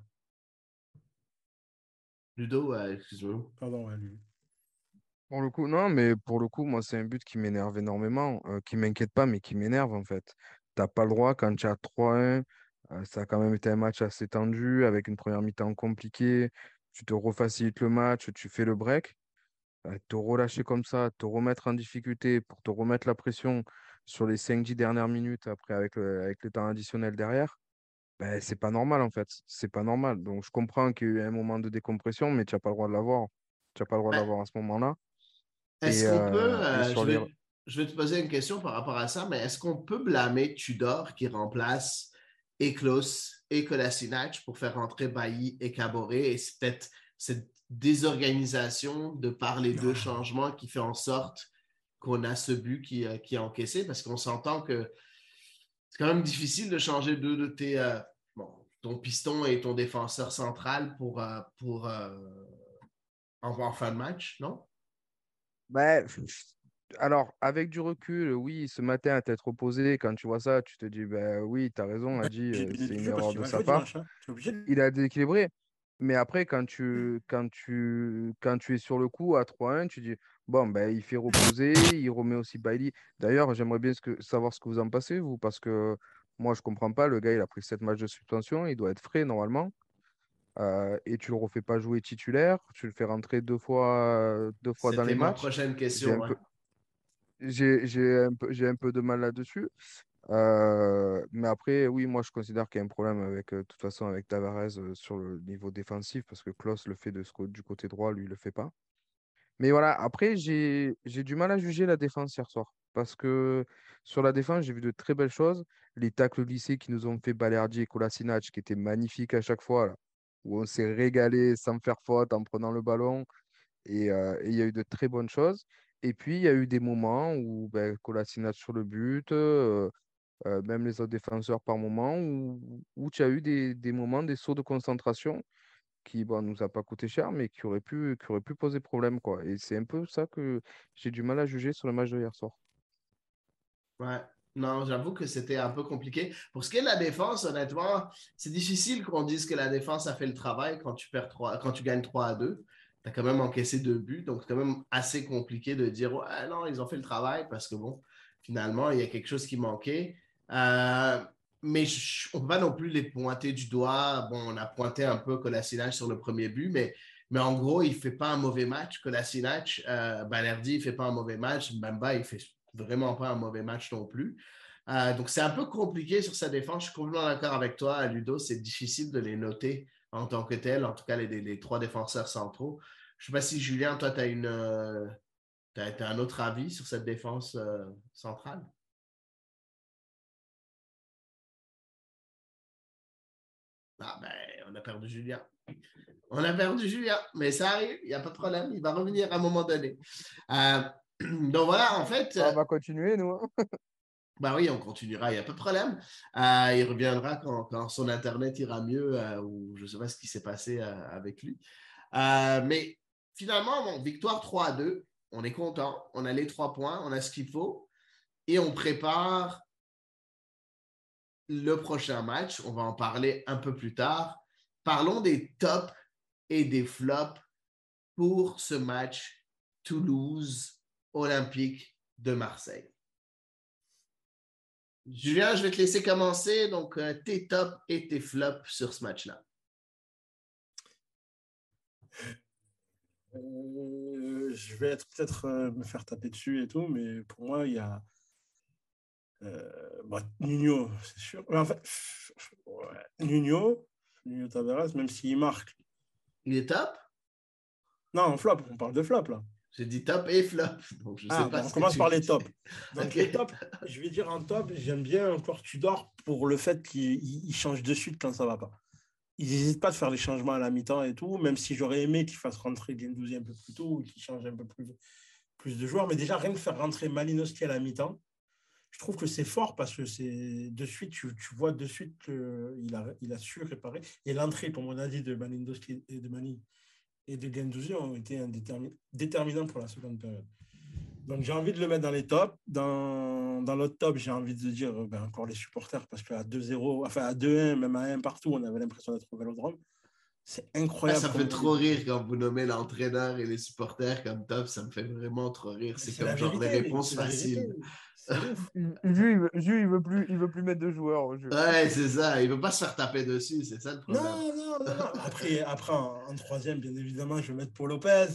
Ludo, excuse-moi. Pardon, lui. Pour le coup, non, mais pour le coup, moi, c'est un but qui m'énerve énormément, euh, qui m'inquiète pas, mais qui m'énerve en fait. Tu n'as pas le droit quand tu as 3-1. Euh, ça a quand même été un match assez tendu, avec une première mi-temps compliquée. Tu te refacilites le match, tu fais le break. Euh, te relâcher comme ça, te remettre en difficulté pour te remettre la pression sur les 5-10 dernières minutes, après avec le, avec le temps additionnel derrière, ben, c'est pas normal en fait. C'est pas normal. Donc je comprends qu'il y a eu un moment de décompression, mais tu n'as pas le droit de l'avoir. Tu n'as pas le droit de l'avoir à ce moment-là. Est-ce qu'on peut. Euh, je, vais, je, vais, te poser une question par rapport à ça, mais est-ce qu'on peut blâmer Tudor qui remplace Eklos et Kolasinac pour faire rentrer Bailly et Caboret? Et c'est peut-être cette désorganisation de par les deux changements qui fait en sorte qu'on a ce but qui, euh, qui est encaissé parce qu'on s'entend que c'est quand même difficile de changer deux de tes. Euh, ton piston et ton défenseur central pour, euh, pour en, fin de match, non? Ben, alors, avec du recul, oui, ce matin à t'être opposé, quand tu vois ça, tu te dis, ben oui, tu as raison, a dit, c'est une erreur de sa part. Il a déséquilibré. Mais après, quand tu, quand, tu, quand tu es sur le coup à 3-1, tu dis bon, ben, il fait reposer, il remet aussi Bailey. D'ailleurs, j'aimerais bien ce que, savoir ce que vous en pensez, vous, parce que moi, je ne comprends pas. Le gars, il a pris 7 matchs de suspension, il doit être frais normalement. euh, et tu le refais pas jouer titulaire, tu le fais rentrer deux fois, deux fois dans les ma matchs. prochaine question. J'ai un, peu, un peu de mal là-dessus. Euh, mais après, oui, moi je considère qu'il y a un problème avec, de toute façon, avec Tavares sur le niveau défensif parce que Klaus le fait de ce, du côté droit, lui, il le fait pas. Mais voilà, après, j'ai du mal à juger la défense hier soir. Parce que sur la défense, j'ai vu de très belles choses. Les tacles lycée qui nous ont fait Balerdi et Kolasinac, qui étaient magnifiques à chaque fois, où on s'est régalé sans faire faute en prenant le ballon. Et il y a eu de très bonnes choses. Et puis, il y a eu des moments où ben, Kolasinac sur le but, même les autres défenseurs par moment, où, tu as eu des, moments, des sauts de concentration qui bon, nous a pas coûté cher, mais qui aurait pu poser problème. Quoi. Et c'est un peu ça que j'ai du mal à juger sur le match de hier soir. Ouais. Non, j'avoue que c'était un peu compliqué. Pour ce qui est de la défense, honnêtement, c'est difficile qu'on dise que la défense a fait le travail quand tu, perds 3, quand tu gagnes 3 à 2. Tu as quand même encaissé deux buts, donc c'est quand même assez compliqué de dire ouais, non, ils ont fait le travail parce que bon, finalement, il y a quelque chose qui manquait. Euh, mais on ne peut pas non plus les pointer du doigt. Bon, on a pointé un peu Kolasinac sur le premier but, mais, mais en gros, il ne fait pas un mauvais match. Kolasinac, euh, Balerdi, il ne fait pas un mauvais match. Mbamba, il ne fait vraiment pas un mauvais match non plus. Euh, donc, c'est un peu compliqué sur sa défense. Je suis complètement d'accord avec toi, Ludo. C'est difficile de les noter en tant que tel, en tout cas les, les, trois défenseurs centraux. Je ne sais pas si, Julien, toi, tu as, une, euh, as, un autre avis sur cette défense euh, centrale? Ah ben, on a perdu Julien. On a perdu Julien, mais ça arrive, il n'y a pas de problème, il va revenir à un moment donné. Euh, donc voilà, en fait. On va continuer, nous. Bah oui, on continuera, il n'y a pas de problème. Euh, il reviendra quand, son Internet ira mieux, euh, ou je ne sais pas ce qui s'est passé avec lui. mais finalement, victoire 3 à 2, on est content, on a les trois points, on a ce qu'il faut, et on prépare le prochain match. On va en parler un peu plus tard. Parlons des tops et des flops pour ce match Toulouse Olympique de Marseille. Julien, je vais te laisser commencer. Donc, euh, tes tops et tes flops sur ce match-là. Euh, je vais peut-être euh, me faire taper dessus et tout, mais pour moi, il y a euh, bah, Nuno, c'est sûr. en fait, Nuno, Nuno Tavares, même s'il marque. Il est top? Non, flop, on parle de flop là. J'ai dit top et flop. Ah, on commence par les tops. Donc, les tops, je vais dire en top, j'aime bien encore Tudor pour le fait qu'il change de suite quand ça va pas. Il n'hésite pas à faire les changements à la mi-temps et tout, même si j'aurais aimé qu'il fasse rentrer Gendouzi un peu plus tôt ou qu'il change un peu plus, plus de joueurs. Mais déjà, rien que faire rentrer Malinowski à la mi-temps, je trouve que c'est fort parce que c'est de suite, tu, vois de suite qu'il a, il a su réparer. Et l'entrée, comme on a dit, de Malinowski et de Mani et de Gendouzi ont été déterminants pour la seconde période. Donc j'ai envie de le mettre dans les tops. Dans, dans l'autre top, j'ai envie de dire ben, encore les supporters parce qu'à 2-0, enfin à 2-1, même à 1 partout, on avait l'impression d'être au vélodrome. C'est incroyable. ça me fait trop rire quand vous nommez l'entraîneur et les supporters comme top. Ça me fait vraiment trop rire. C'est comme genre des réponses faciles. Jus, il veut, plus, il veut plus mettre de joueurs au jeu. Ouais, c'est ça. Il veut pas se faire taper dessus. C'est ça le problème. Non, non, non. Après, après en, troisième, bien évidemment, je vais mettre Paul Lopez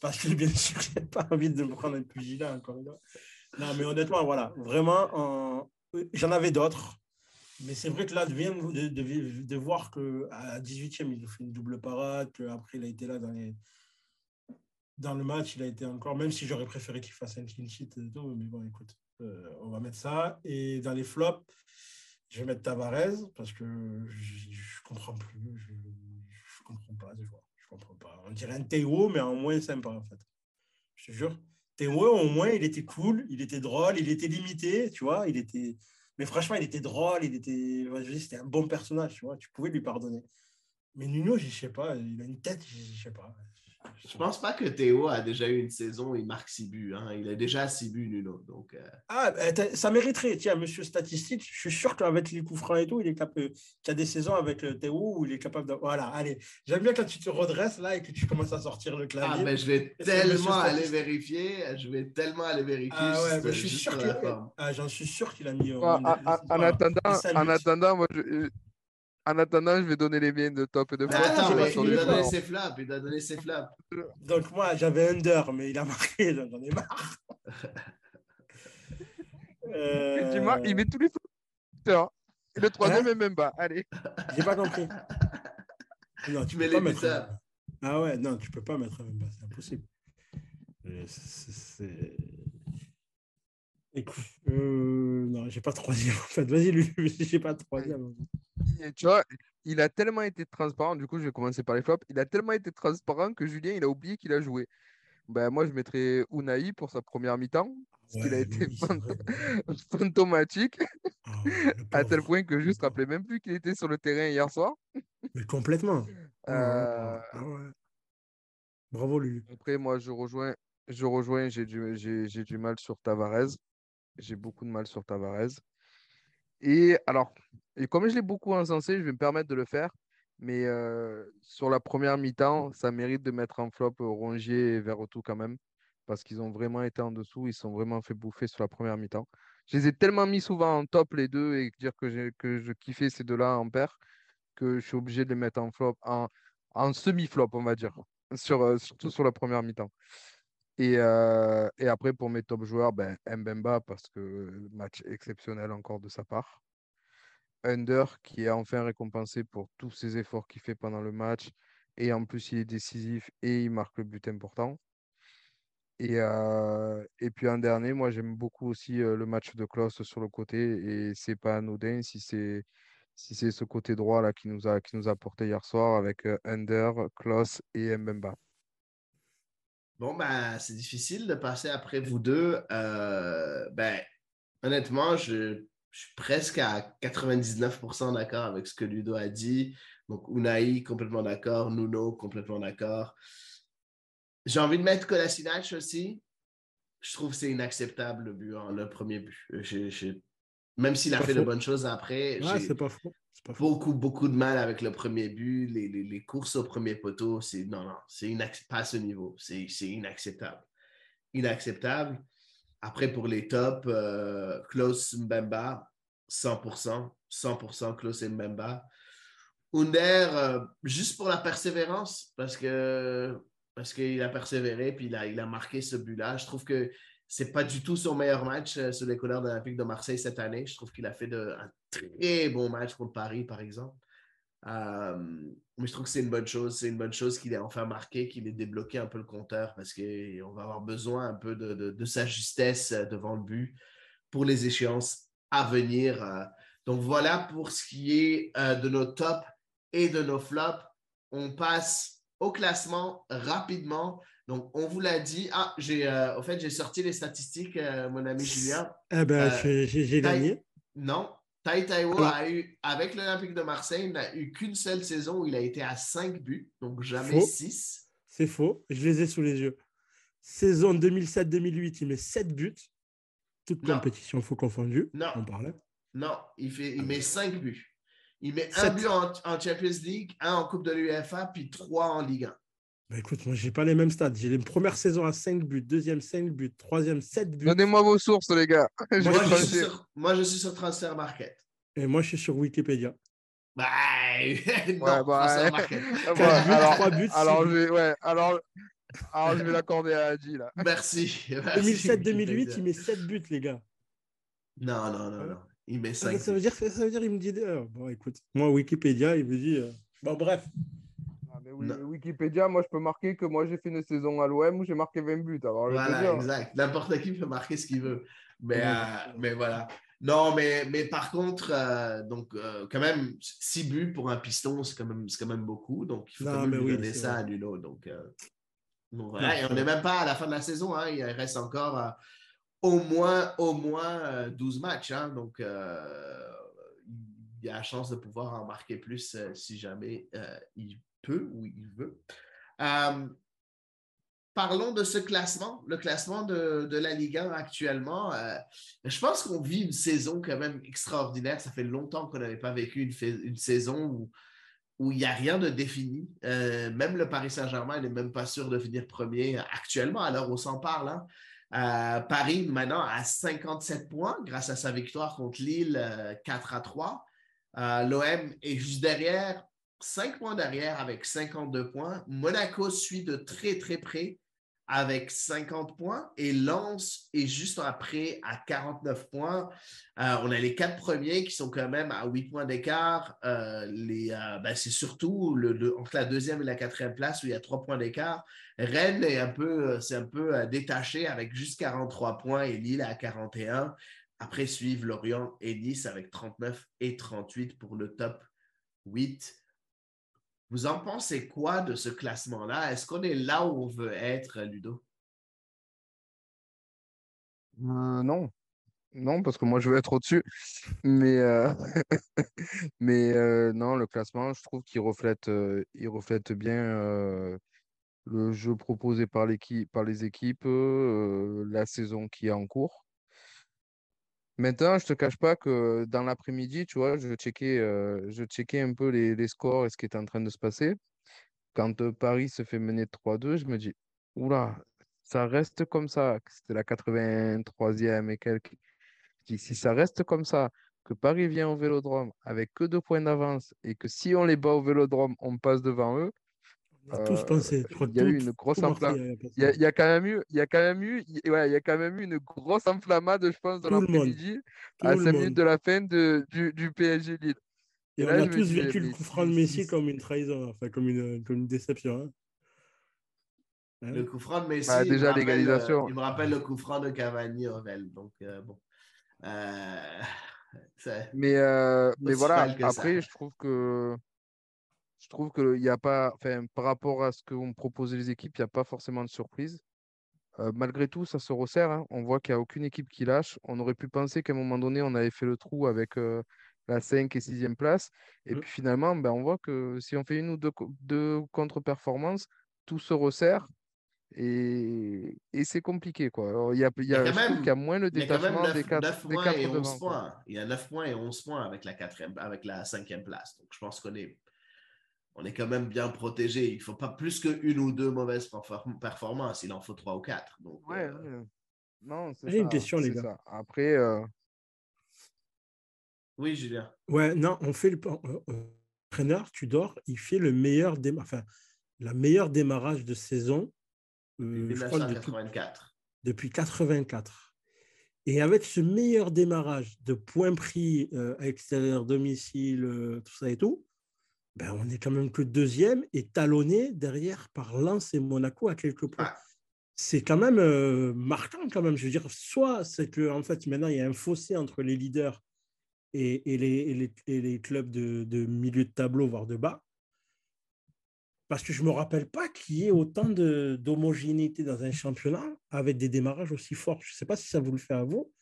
parce que bien sûr, j'ai pas envie de me prendre un pugilat encore Non, mais honnêtement, voilà. Vraiment, j'en avais d'autres. Mais c'est vrai que là, de, de, de, de voir qu'à 18e, il fait une double parade, qu'après, il a été là dans les, dans le match, il a été encore, même si j'aurais préféré qu'il fasse un clean sheet et tout, mais bon, écoute, euh, on va mettre ça. Et dans les flops, je vais mettre Tavares parce que je, ne comprends plus. Je, je comprends pas Je comprends pas. On dirait un Théo, mais en moins sympa, en fait. Je te jure. Théo, au moins, il était cool, il était drôle, il était limité, tu vois. Il était. Mais franchement, il était drôle, il était. C'était un bon personnage, tu vois. Tu pouvais lui pardonner. Mais Nuno, je sais pas, il a une tête, je sais pas. Je pense pas que Théo a déjà eu une saison où il marque 6 buts. Hein. Il a déjà 6 buts, Nuno. Donc, euh. Ah, ben, ça mériterait. Tiens, monsieur statistique, je suis sûr qu'avec les coups francs et tout, il est capable. y a des saisons avec euh, Théo où il est capable de. Voilà, allez. J'aime bien quand tu te redresses là et que tu commences à sortir le clavier. Ah, ben, je vais tellement aller vérifier. Je vais tellement aller vérifier. Ah, ouais, je suis sûr qu'il ah, J'en suis sûr qu'il a mis. en, attendant, en attendant, moi, je En attendant, je vais donner les miennes de top et de flop. attends, mais il donner flops. ses flaps. Il doit donner ses flaps. Donc moi, j'avais under, mais il a marqué, donc j'en ai marre. Euh, il met tous les flops. Et le troisième est même bas. Allez. J'ai pas compris. Non, Tu tu mets les mettre un- Ah ouais, non, tu peux pas mettre un même bas, c'est impossible. Euh, c'est- Écoute, euh, non, j'ai pas de troisième en fait. Vas-y, lui, j'ai pas de troisième. Tu vois, il a tellement été transparent. Du coup, je vais commencer par les flops. Il a tellement été transparent que Julien, il a oublié qu'il a joué. Ben, moi, je mettrais Unai pour sa première mi-temps. Parce qu'il a été oui, fant- fantomatique, Ah à tel point que je ne rappelais même plus qu'il était sur le terrain hier soir. Mais complètement. Ah Euh, ah ouais. Bravo, Lulu. Après, moi, je rejoins, je rejoins, j'ai du, du mal sur Tavares. J'ai beaucoup de mal sur Tavares. Et alors, et comme je l'ai beaucoup encensé, je vais me permettre de le faire. Mais euh, sur la première mi-temps, ça mérite de mettre en flop euh, Rongier et Verretou quand même. Parce qu'ils ont vraiment été en dessous. Ils sont vraiment fait bouffer sur la première mi-temps. Je les ai tellement mis souvent en top les deux et dire que, que je kiffais ces deux-là en paire que je suis obligé de les mettre en flop, en, en semi-flop, on va dire. Euh, surtout sur la première mi-temps. Et, euh, et après, pour mes top joueurs, ben, Mbemba, parce que match exceptionnel encore de sa part. Under, qui est enfin récompensé pour tous ses efforts qu'il fait pendant le match. Et en plus, il est décisif et il marque le but important. Et, euh, puis en dernier, moi, j'aime beaucoup aussi euh, le match de Klaus sur le côté. Et c'est pas anodin si c'est si c'est ce côté droit là qui nous a, qui nous a porté hier soir avec Under, Klaus et Mbemba. Bon, ben, c'est difficile de passer après vous deux. Euh, ben, honnêtement, je, je suis presque à 99% d'accord avec ce que Ludo a dit. Donc, Unai, complètement d'accord. Nuno, complètement d'accord. J'ai envie de mettre Kolasinac aussi. Je trouve que c'est inacceptable le but, hein, le premier but. Même s'il a fait de faux. bonnes choses après, Ouais, j'ai- beaucoup, beaucoup de mal avec le premier but. Les, les- courses au premier poteau, c'est non, non, c'est pas ce niveau. C'est c'est inacceptable. Inacceptable. Après, pour les tops, euh, Klaus Mbemba, 100%. 100% Klaus Mbemba. Under, euh, juste pour la persévérance, parce que parce qu'il a persévéré, puis il a, il a marqué ce but-là. Je trouve que c'est pas du tout son meilleur match euh, sur les couleurs de de Marseille cette année. Je trouve qu'il a fait un très bon match contre Paris, par exemple. Euh, mais je trouve que c'est une bonne chose. C'est une bonne chose qu'il ait enfin marqué, qu'il ait débloqué un peu le compteur parce qu'on va avoir besoin un peu de, de- de sa justesse euh, devant le but pour les échéances à venir. Donc voilà pour ce qui est de nos tops et de nos flops. On passe au classement rapidement. Donc, on vous l'a dit. Ah, j'ai, euh, au fait, j'ai sorti les statistiques, euh, mon ami Julien. Eh ben, Euh, j'ai- gagné. Non, Tai Taiwo a eu, avec l'Olympique de Marseille, il n'a eu qu'une seule saison où il a été à 5 buts, donc jamais Faux. 6. C'est faux. Je les ai sous les yeux. Saison 2007-2008, il met 7 buts. Toutes Non. compétitions faut confondues. Non. On parlait. Non, il, fait, il Ah met ben. 5 buts. Il met un Sept. but en, en Champions League, un en Coupe de l'UEFA, puis trois en Ligue 1. Bah, écoute, moi, j'ai pas les mêmes stats. J'ai les premières saisons à 5 buts, deuxième 5 buts, troisième 7 buts. Donnez-moi vos sources, les gars. Moi, je suis sur, moi, je suis sur Transfer Market. Et moi, je suis sur Wikipédia. Bah, non, Ouais, bah, ouais. Ah, bah, buts, alors, trois buts, alors, je buts. ouais, alors, alors, je vais l'accorder à Adi, là. Merci. merci, 2007-2008, Wikipédia. il met 7 buts, les gars. Non, non, non, non. Il met Ah, 5 ça, veut dire, ça veut dire il me dit. euh, bon, écoute, moi, Wikipédia, il me dit. euh, Bon, bref. Mais oui. Wikipédia, moi, je peux marquer que moi, j'ai fait une saison à l'OM où j'ai marqué 20 buts. Alors, Voilà, dire, exact. N'importe qui peut marquer ce qu'il veut. Mais, euh, mais voilà. Non, mais, mais par contre, euh, donc, euh, quand même, 6 buts pour un piston, c'est quand même, quand même beaucoup. Donc, il faut Non, quand même lui oui, donner ça vrai. à Nuno. Donc, donc voilà. Et on n'est même pas à la fin de la saison. hein. Il reste encore au moins, au moins euh, 12 matchs. hein. Donc, il y a la chance de pouvoir en marquer plus euh, si jamais euh, il peut il veut. Euh, parlons de ce classement, le classement de, la Ligue 1 actuellement. Euh, je pense qu'on vit une saison quand même extraordinaire. Ça fait longtemps qu'on n'avait pas vécu une, saison où il n'y a rien de défini. Euh, même le Paris Saint-Germain n'est même pas sûr de finir premier actuellement, à où on s'en parle. hein. Paris, maintenant, a 57 points grâce à sa victoire contre Lille euh, 4 à 3. L'OM est juste derrière, 5 points derrière avec 52 points. Monaco suit de très très près avec 50 points et Lens est juste après à 49 points. Euh, on a les quatre premiers qui sont quand même à 8 points d'écart. Euh, euh, ben, c'est surtout entre la deuxième et la quatrième place où il y a 3 points d'écart. Rennes est un peu, un peu détaché avec juste 43 points et Lille à 41. Après suivent Lorient et Nice avec 39 et 38 pour le top 8. Vous en pensez quoi de ce classement-là? Est-ce qu'on est là où on veut être, Ludo? Euh, non. Non, parce que moi, je veux être au-dessus. Mais, euh, mais euh, non, le classement, je trouve qu'il reflète, bien le jeu proposé par les équipes, la saison qui est en cours. Maintenant, je te cache pas que dans l'après-midi, tu vois, je checkais, euh, je checkais un peu les, scores et ce qui est en train de se passer. Quand euh, Paris se fait mener 3-2, je me dis, oula, ça reste comme ça. C'était la 83e et quelques. Je dis, si ça reste comme ça, que Paris vient au vélodrome avec que deux points d'avance et que si on les bat au vélodrome, on passe devant eux, tous pensé. Il y a eu une grosse enflammade. Il y, a, quand même eu, il y a quand même eu, ouais, il y a quand même eu une grosse enflammade, je pense, dans l'après-midi, à 5 minutes de la fin de, du, du PSG Lille. Et, on a tous vécu le coup franc de Messi comme une trahison, enfin comme une, comme une déception. Hein. Hein? Le coup franc de Messi, bah, déjà l'égalisation. Euh, il me rappelle le coup franc de Cavani Ovel. Donc euh, bon. Euh, mais euh, mais voilà, après, je trouve que je trouve qu'il n'y a pas, enfin, par rapport à ce que vont proposer les équipes, il n'y a pas forcément de surprise. Euh, malgré tout, ça se resserre. Hein. On voit qu'il n'y a aucune équipe qui lâche. On aurait pu penser qu'à un moment donné, on avait fait le trou avec euh, la 5 et 6e place. Et mmh. puis finalement, ben, on voit que si on fait une ou deux, contre-performances, tout se resserre. Et, c'est compliqué. Quoi. il y a, y a, y a moins le détachement des 4, points et 11 points. Il y a 9 points et 11 points avec la, 4 avec la 5e place. Donc je pense qu'on est on est quand même bien protégé. Il ne faut pas plus qu'une ou deux mauvaises performances. Il en faut trois ou quatre. Donc, ouais, euh, Non, J'ai une question, les gars. Après. Euh, oui, Julien. Ouais, non, on fait le. Traîneur, euh, tu dors, il fait le meilleur démarrage, enfin, la meilleure démarrage de saison. depuis 1984. depuis 84. Et avec ce meilleur démarrage de points pris à extérieur, domicile, tout ça et tout, ben, on est quand même que deuxième et talonné derrière par Lens et Monaco à quelques points. C'est quand même euh, marquant quand même. Je veux dire, soit c'est que en fait maintenant il y a un fossé entre les leaders et, les, les, clubs de, milieu de tableau, voire de bas. Parce que je ne me rappelle pas qu'il y ait autant d'homogénéité dans un championnat avec des démarrages aussi forts. Je ne sais pas si ça vous le fait à vous,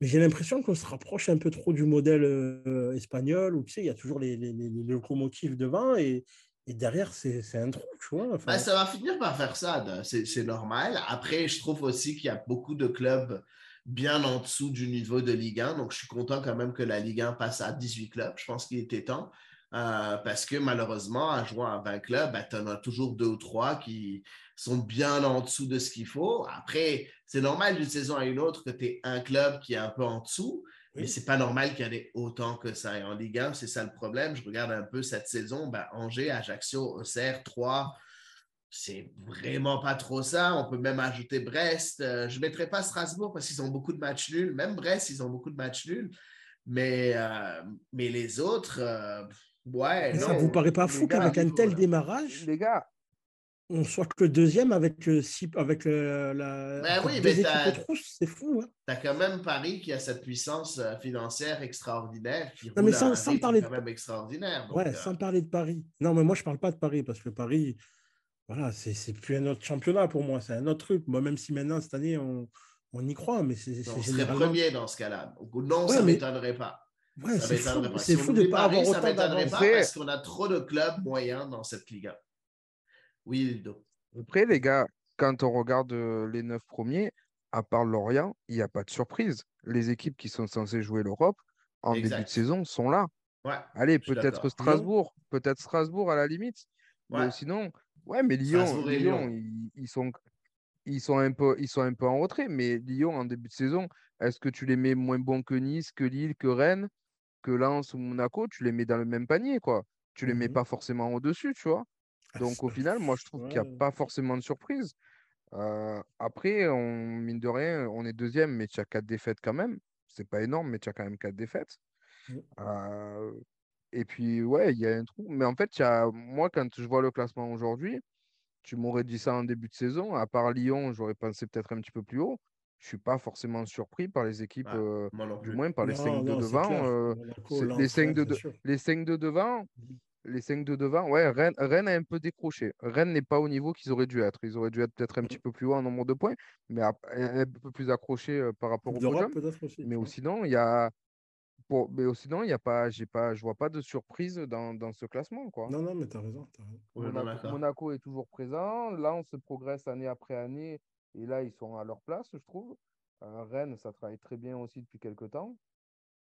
mais j'ai l'impression qu'on se rapproche un peu trop du modèle euh, espagnol où tu sais, il y a toujours les, les, les locomotives devant et, et derrière, c'est un trou, tu vois. Ben, ça va finir par faire ça, c'est normal. Après, je trouve aussi qu'il y a beaucoup de clubs bien en dessous du niveau de Ligue 1. Donc, je suis content quand même que la Ligue 1 passe à 18 clubs. Je pense qu'il était temps. Euh, parce que malheureusement, en jouant à 20 clubs, ben, tu en as toujours deux ou trois qui sont bien en dessous de ce qu'il faut. Après, c'est normal d'une saison à une autre que tu aies un club qui est un peu en dessous, mais c'est pas normal qu'il y en ait autant que ça. Et en Ligue 1, c'est ça le problème. Je regarde un peu cette saison. Ben, Angers, Ajaccio, Auxerre, 3, c'est vraiment pas trop ça. On peut même ajouter Brest. Euh, je ne mettrai pas Strasbourg parce qu'ils ont beaucoup de matchs nuls. Même Brest, ils ont beaucoup de matchs nuls. Mais, euh, mais les autres, Ouais, ça vous paraît pas fou qu'avec un tel démarrage, les gars, on soit que deuxième avec, euh, avec euh, la. Ben oui, mais c'est fou. Hein. Tu as quand même Paris qui a cette puissance euh, financière extraordinaire. Qui non, mais sans, parler de. même extraordinaire. ouais, sans parler de Paris. Non, mais moi, je parle pas de Paris parce que Paris, voilà, c'est plus un autre championnat pour moi, c'est un autre truc. Moi, même si maintenant, cette année, on, on y croit, mais c'est. On serait premier dans ce cas-là. Non, ça ne m'étonnerait pas. Ouais, c'est fou, fou de ne pas avoir autant d'avance. Parce qu'on a trop de clubs moyens dans cette Liga. Oui, Ludo. Après, les gars, quand on regarde euh, les neuf premiers, à part Lorient, il n'y a pas de surprise. Les équipes qui sont censées jouer l'Europe en début de saison sont là. Ouais, Allez, peut-être Strasbourg, peut-être Strasbourg à la limite. Mais sinon, ouais, mais Lyon, Lyon, ils, sont, ils, sont un peu, ils sont un peu en retrait. Mais Lyon, en début de saison, est-ce que tu les mets moins bons que Nice, que Lille, que Rennes? Que Lens ou Monaco, tu les mets dans le même panier, quoi. Tu les mets Mhm. pas forcément au-dessus, tu vois. Ah, Donc au final, moi je trouve qu'il n'y a pas forcément de surprise. Euh, après, on, mine de rien, on est deuxième, mais tu as quatre défaites quand même. C'est pas énorme, mais tu as quand même quatre défaites. Mhm. Euh, et puis, ouais, il y a un trou. Mais en fait, il y a... moi, quand je vois le classement aujourd'hui, tu m'aurais dit ça en début de saison. À part Lyon, j'aurais pensé peut-être un petit peu plus haut. Je suis pas forcément surpris par les équipes, euh, non du moins par les Non, 5 de non, devant. euh, Lens, les 5 Rennes, de, de- les 5 de devant, les 5 de devant, ouais, Rennes, Rennes a un peu décroché. Rennes n'est pas au niveau qu'ils auraient dû être. Ils auraient dû être peut-être un Mhm. petit peu plus haut en nombre de points, mais un un peu plus accroché par rapport au aussi. Mais tu vois. sinon, il y a, pour- mais sinon, il y a pas, j'ai pas, je vois pas de surprise dans, dans ce classement, quoi. Non, non, mais t'as raison. t'as raison. Non, Monaco. Monaco est toujours présent. Là, on se progresse année après année. Et là, ils sont à leur place, je trouve. Euh, Rennes, ça travaille très bien aussi depuis quelques temps.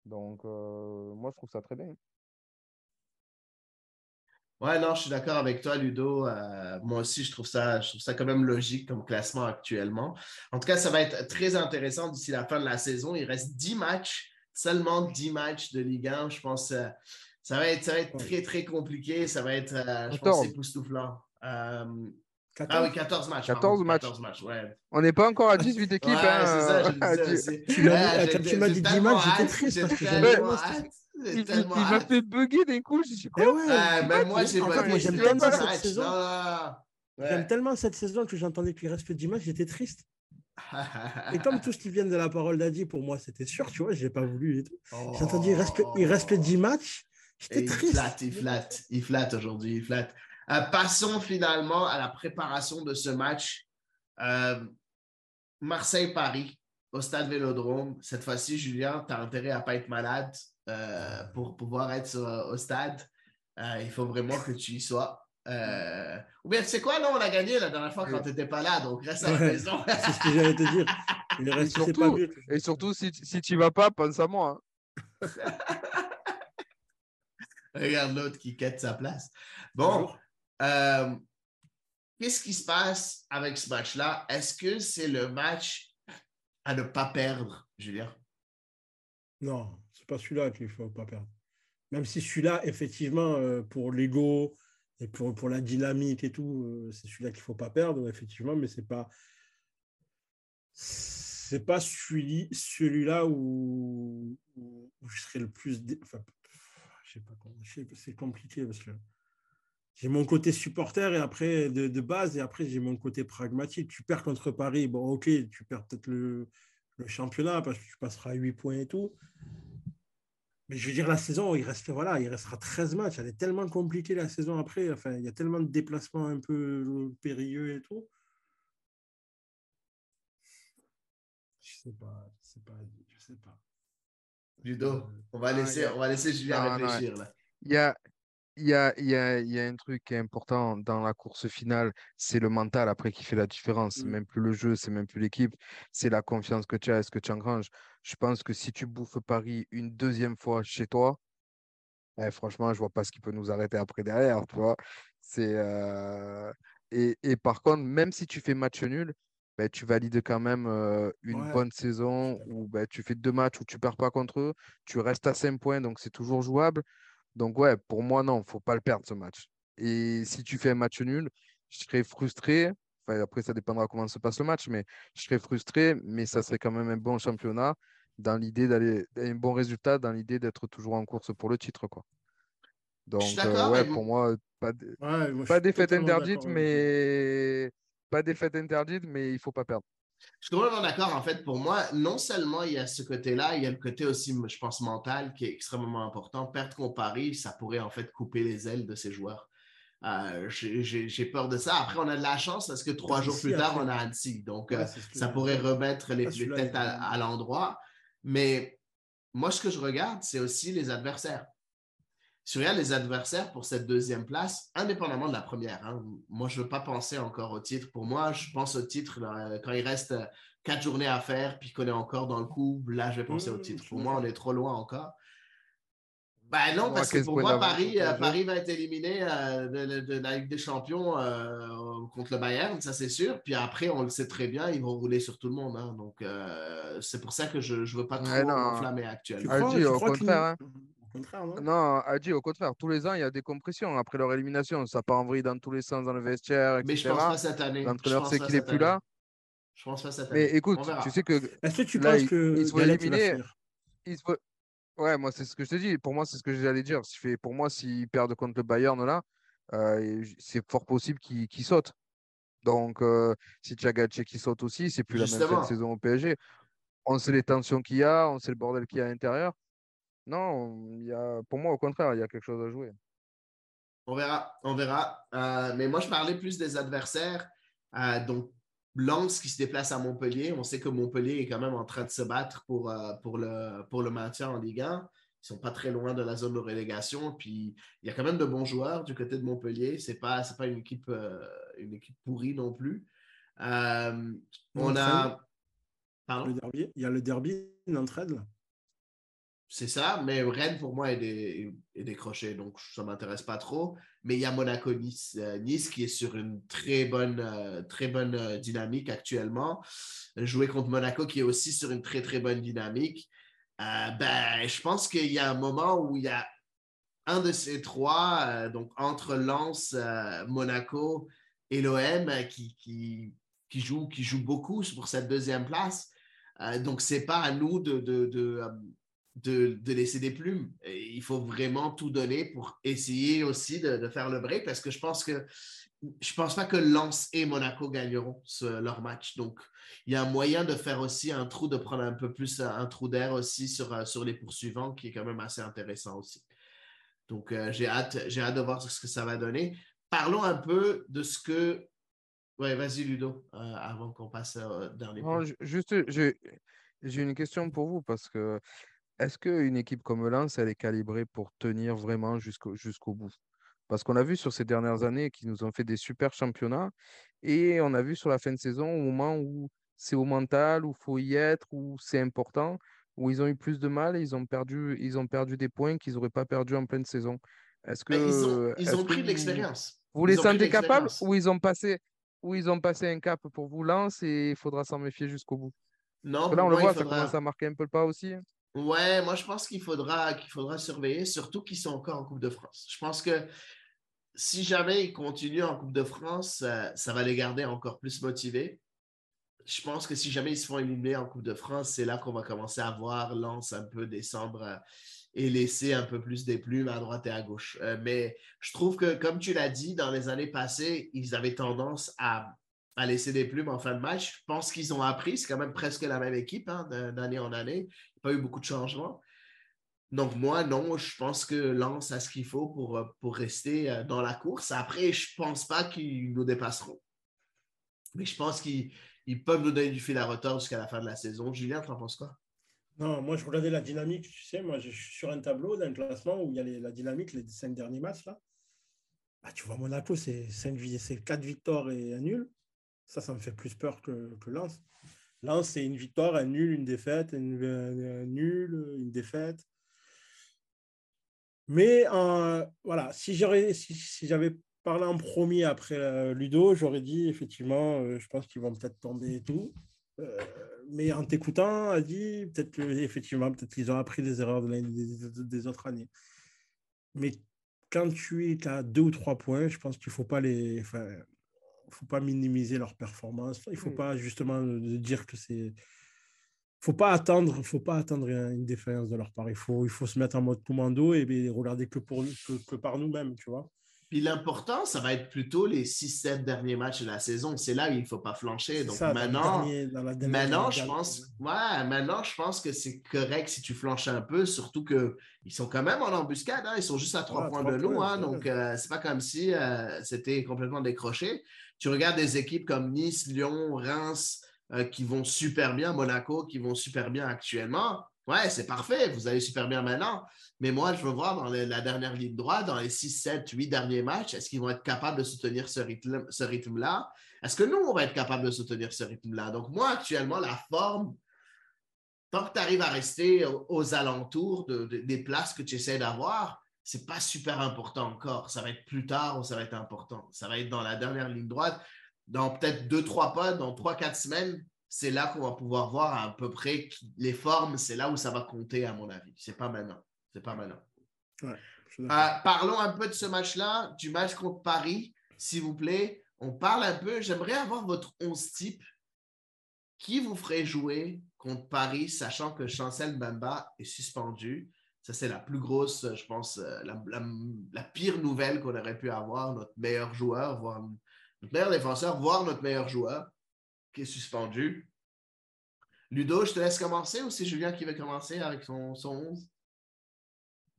Donc, euh, moi, je trouve ça très bien. Ouais, non, je suis d'accord avec toi, Ludo. Euh, moi aussi, je trouve ça, je trouve ça quand même logique comme classement actuellement. En tout cas, ça va être très intéressant d'ici la fin de la saison. Il reste 10 matchs, seulement 10 matchs de Ligue 1. Je pense euh, ça va être, ça va être très, très compliqué. Ça va être, je pense, 14. époustouflant. Euh, 14 ah oui, 14 matchs. 14 pardon, matchs. 14 matchs, ouais. On n'est pas encore à 18 équipes. Ouais, hein, c'est ça, je. Tu m'as Ouais, dit- j'ai- quand tu m'as j'ai dit 10 tellement matchs, j'étais triste j'ai parce que j'ai Il, il- il m'a fait bugger d'un coup. Je Eh quoi ouais, Ouais, moi, j'ai pas fait, j'aime tellement 10 cette saison. J'aime tellement cette saison que j'entendais qu'il restait 10 matchs, j'étais triste. Et comme tout ce qui vient de la parole d'Adi, pour moi, c'était sûr, tu vois, je n'ai pas voulu et tout. J'ai entendu, il reste, il reste 10 matchs, j'étais il triste. flatte, il flatte, il flatte aujourd'hui, il flatte. Euh, passons finalement à la préparation de ce match. Euh, Marseille-Paris, au stade Vélodrome. Cette fois-ci, Julien, tu as intérêt à ne pas être malade euh, pour pouvoir être sur- au stade. Euh, il faut vraiment que tu y sois. Euh, ou bien, c'est quoi, non, on a gagné la dernière fois quand tu n'étais pas là, donc reste à la Ouais. maison. C'est ce que j'allais te dire. C'est surtout- pas. Et surtout, si, si tu vas pas, pense à moi. hein. Regarde l'autre qui quête sa place. Bon. Euh, qu'est-ce qui se passe avec ce match-là? Est-ce que c'est le match à ne pas perdre, Julien? Non, c'est pas celui-là qu'il faut pas perdre. Même si celui-là, effectivement, euh, pour l'ego et pour, pour la dynamique et tout, euh, c'est celui-là qu'il faut pas perdre, effectivement, mais c'est pas c'est pas celui, celui-là où, je serais le plus enfin, je sais pas comment c'est compliqué parce que j'ai mon côté supporter et après de, de base et après j'ai mon côté pragmatique. Tu perds contre Paris, bon ok, tu perds peut-être le, le championnat parce que tu passeras à 8 points et tout. Mais je veux dire, la saison, il, reste, voilà, il restera 13 matchs. Elle est tellement compliquée la saison après. Enfin, il y a tellement de déplacements un peu périlleux et tout. Je sais pas, je sais pas, je sais pas. Ludo, on va Ah, laisser, on va laisser Julien Non, non, réfléchir. là. Il y a, il y a, y a, y a un truc qui est important dans la course finale, c'est le mental après qui fait la différence. C'est Mm. même plus le jeu, c'est même plus l'équipe, c'est la confiance que tu as, est-ce que tu engranges. Je pense que si tu bouffes Paris une deuxième fois chez toi, eh, franchement, je vois pas ce qui peut nous arrêter après derrière, tu vois. C'est, euh, et, et par contre, même si tu fais match nul, ben, tu valides quand même euh, une Ouais, bonne saison où ben, tu fais deux matchs où tu perds pas contre eux, tu restes à 5 points, donc c'est toujours jouable. Donc ouais, pour moi, non, faut pas le perdre ce match. Et si tu fais un match nul, je serais frustré. Enfin, après, ça dépendra comment se passe le match, mais je serais frustré, mais ça serait quand même un bon championnat dans l'idée d'aller, un bon résultat, dans l'idée d'être toujours en course pour le titre, quoi. Donc, euh, ouais, pour moi, pas, de- Ouais, moi, pas défaite interdite, mais pas défaite interdite, mais il faut pas perdre. Je suis complètement d'accord. En fait, pour moi, non seulement il y a ce côté-là, il y a le côté aussi, je pense, mental qui est extrêmement important. Perdre contre Paris, ça pourrait en fait couper les ailes de ces joueurs. Euh, j'ai- peur de ça. Après, on a de la chance parce que trois jours Annecy plus tard, on a Annecy. Donc, Ouais, euh, ça pourrait remettre les, les têtes à l'endroit. Mais moi, ce que je regarde, c'est aussi les adversaires. Tu regardes les adversaires pour cette deuxième place, indépendamment de la première, hein, moi, je ne veux pas penser encore au titre. Pour moi, je pense au titre là, quand il reste euh, quatre journées à faire, puis qu'on est encore dans le coup. Là, je vais penser au Mmh, titre. Pour moi, on d'accord. est trop loin encore. Ben non, On parce que 15 pour moi, Paris, euh. Paris va être éliminé euh, de, de- de la Ligue des Champions euh, contre le Bayern, ça c'est sûr. Puis après, on le sait très bien, ils vont rouler sur tout le monde. hein. Donc, euh, c'est pour ça que je ne veux pas trop m'enflammer Tu actuellement. Ah, je crois, tu au crois contraire, hein. Contraire, non? Non, Adi, au contraire, tous les ans, il y a des compressions. Après leur élimination, ça part en vrille dans tous les sens dans le vestiaire, etc. Mais je pense pas cette année. L'entraîneur sait pense qu'il n'est plus là. Je pense pas cette année. Mais écoute, tu sais que Est-ce que tu Là, penses que il se voit Galette, il va éliminer. finir? il se faut- Ouais, moi, c'est ce que je te dis. Pour moi, c'est ce que j'allais dire. Pour moi, s'ils perdent contre le Bayern, là, euh, c'est fort possible qu'ils qu'ils sautent. Donc, euh, si Tchagaché qui saute aussi, c'est plus la même fin Justement. de saison au PSG. On sait les tensions qu'il y a, on sait le bordel qu'il y a à l'intérieur. Non, il y a, pour moi, au contraire, il y a quelque chose à jouer. On verra, on verra. Euh, mais moi, je parlais plus des adversaires. Euh, donc, Lens qui se déplace à Montpellier. On sait que Montpellier est quand même en train de se battre pour, euh, pour, le, pour le maintien en Ligue 1. Ils sont pas très loin de la zone de relégation. Puis, il y a quand même de bons joueurs du côté de Montpellier. Ce n'est pas, c'est pas une, équipe, euh, une équipe pourrie non plus. Euh, on a. Pardon? Le derby, il y a le derby d'entraide, là. C'est ça, mais Rennes, pour moi, est, dé- est décroché, donc ça ne m'intéresse pas trop. Mais il y a Monaco-Nice, euh, Nice qui est sur une très bonne, euh, très bonne euh, dynamique actuellement. Jouer contre Monaco qui est aussi sur une très, très bonne dynamique. Ben, je pense qu'il y a un moment où il y a un de ces trois, donc entre Lens, Monaco et l'OM, qui, qui, qui, joue, qui joue beaucoup pour cette deuxième place. Donc, ce n'est pas à nous de, de, de laisser des plumes. Et il faut vraiment tout donner pour essayer aussi de, de faire le break parce que je pense que je pense pas que Lens et Monaco gagneront ce- leur match. Donc, il y a un moyen de faire aussi un trou, de prendre un peu plus un trou d'air aussi sur, euh, sur les poursuivants qui est quand même assez intéressant aussi. Donc, euh, j'ai hâte, j'ai hâte de voir ce que ça va donner. Parlons un peu de ce que. Ouais, vas-y, Ludo, euh, avant qu'on passe au dernier point. ju- juste, j'ai une question pour vous parce que est-ce qu'une équipe comme Lens, elle est calibrée pour tenir vraiment jusqu'au jusqu'au bout? Parce qu'on a vu sur ces dernières années qu'ils nous ont fait des super championnats et on a vu sur la fin de saison, au moment où c'est au mental, où il faut y être, où c'est important, où ils ont eu plus de mal et ils ont perdu, ils ont perdu des points qu'ils n'auraient pas perdu en pleine saison. Est-ce Mais ils ont, que, ils ont pris de l'expérience. vous les sentez capables ou ils ont passé, ou ils ont passé un cap pour vous, Lens, et il faudra s'en méfier jusqu'au bout? Non, là, on le voit, ça commence à marquer un peu le pas aussi. Ouais, moi je pense qu'il faudra, surveiller, surtout qu'ils sont encore en Coupe de France. Je pense que si jamais ils continuent en Coupe de France, euh, ça va les garder encore plus motivés. Je pense que si jamais ils se font éliminer en Coupe de France, c'est là qu'on va commencer à voir Lens un peu descendre euh, et laisser un peu plus des plumes à droite et à gauche. Euh, mais je trouve que, comme tu l'as dit, dans les années passées, ils avaient tendance à, à laisser des plumes en fin de match. Je pense qu'ils ont appris. C'est quand même presque la même équipe hein, d'année en année. Il n'y a pas eu beaucoup de changements. Donc, moi, non, je pense que Lens a ce qu'il faut pour, euh, pour rester euh, dans la course. Après, je ne pense pas qu'ils nous dépasseront. Mais je pense qu'ils ils peuvent nous donner du fil à retordre jusqu'à la fin de la saison. Julien, tu en penses quoi? Non, moi, je regardais la dynamique, tu sais, moi, je suis sur un tableau d'un classement où il y a la dynamique, les cinq derniers matchs, là. Bah, tu vois, Monaco, c'est cinq vi- c'est quatre victoires et un nul. Ça, ça me fait plus peur que, que Lens. Lens, c'est une victoire, un nul, une défaite, un, nul, une défaite. Mais euh, voilà, si j'avais parlé en premier après euh, Ludo, j'aurais dit effectivement, euh, je pense qu'ils vont peut-être tomber et tout. Mais en t'écoutant, a dit peut-être effectivement, peut-être qu'ils ont appris des erreurs de des, des- autres années. Mais quand tu es à deux ou trois points, je pense qu'il ne faut pas les. Faut pas minimiser leur performance. Il ne faut Mm. pas justement dire que c'est. faut pas attendre, faut pas attendre une défaillance de leur part. Il faut, il faut se mettre en mode commando et, et regarder que, pour, que par nous-mêmes, tu vois. Puis l'important, ça va être plutôt les 6-7 derniers matchs de la saison. C'est là où il ne faut pas flancher. Donc ça, maintenant, dernier- Maintenant, je pense, ouais, maintenant, je pense que c'est correct si tu flanches un peu, surtout qu'ils sont quand même en embuscade. hein. Ils sont juste à trois points de nous. hein. donc, euh, c'est pas comme si euh, c'était complètement décroché. Tu regardes des équipes comme Nice, Lyon, Reims, euh, qui vont super bien, Monaco, qui vont super bien actuellement. Ouais, c'est parfait. Vous allez super bien maintenant. Mais moi, je veux voir dans la dernière ligne droite, dans les 6, 7, 8 derniers matchs, est-ce qu'ils vont être capables de soutenir ce rythme- ce rythme-là? Est-ce que nous, on va être capable de soutenir ce rythme-là? Donc, moi, actuellement, la forme, tant que tu arrives à rester aux, alentours de- de- des places que tu essaies d'avoir, c'est pas super important encore. Ça va être plus tard ou ça va être important. Ça va être dans la dernière ligne droite. Dans peut-être deux, trois pas, dans trois, quatre semaines, c'est là qu'on va pouvoir voir à peu près les formes. C'est là où ça va compter, à mon avis. C'est pas maintenant. C'est pas maintenant. parlons un peu de ce match-là, du match contre Paris, s'il vous plaît. On parle un peu. J'aimerais avoir votre 11 type. Qui vous ferait jouer contre Paris, sachant que Chancel Bamba est suspendu? Ça, c'est la plus grosse, je pense, euh, la, pire nouvelle qu'on aurait pu avoir. Notre meilleur joueur, voire notre meilleur défenseur, voire notre meilleur joueur qui est suspendu. Ludo, je te laisse commencer ou c'est Julien qui va commencer avec son, son 11?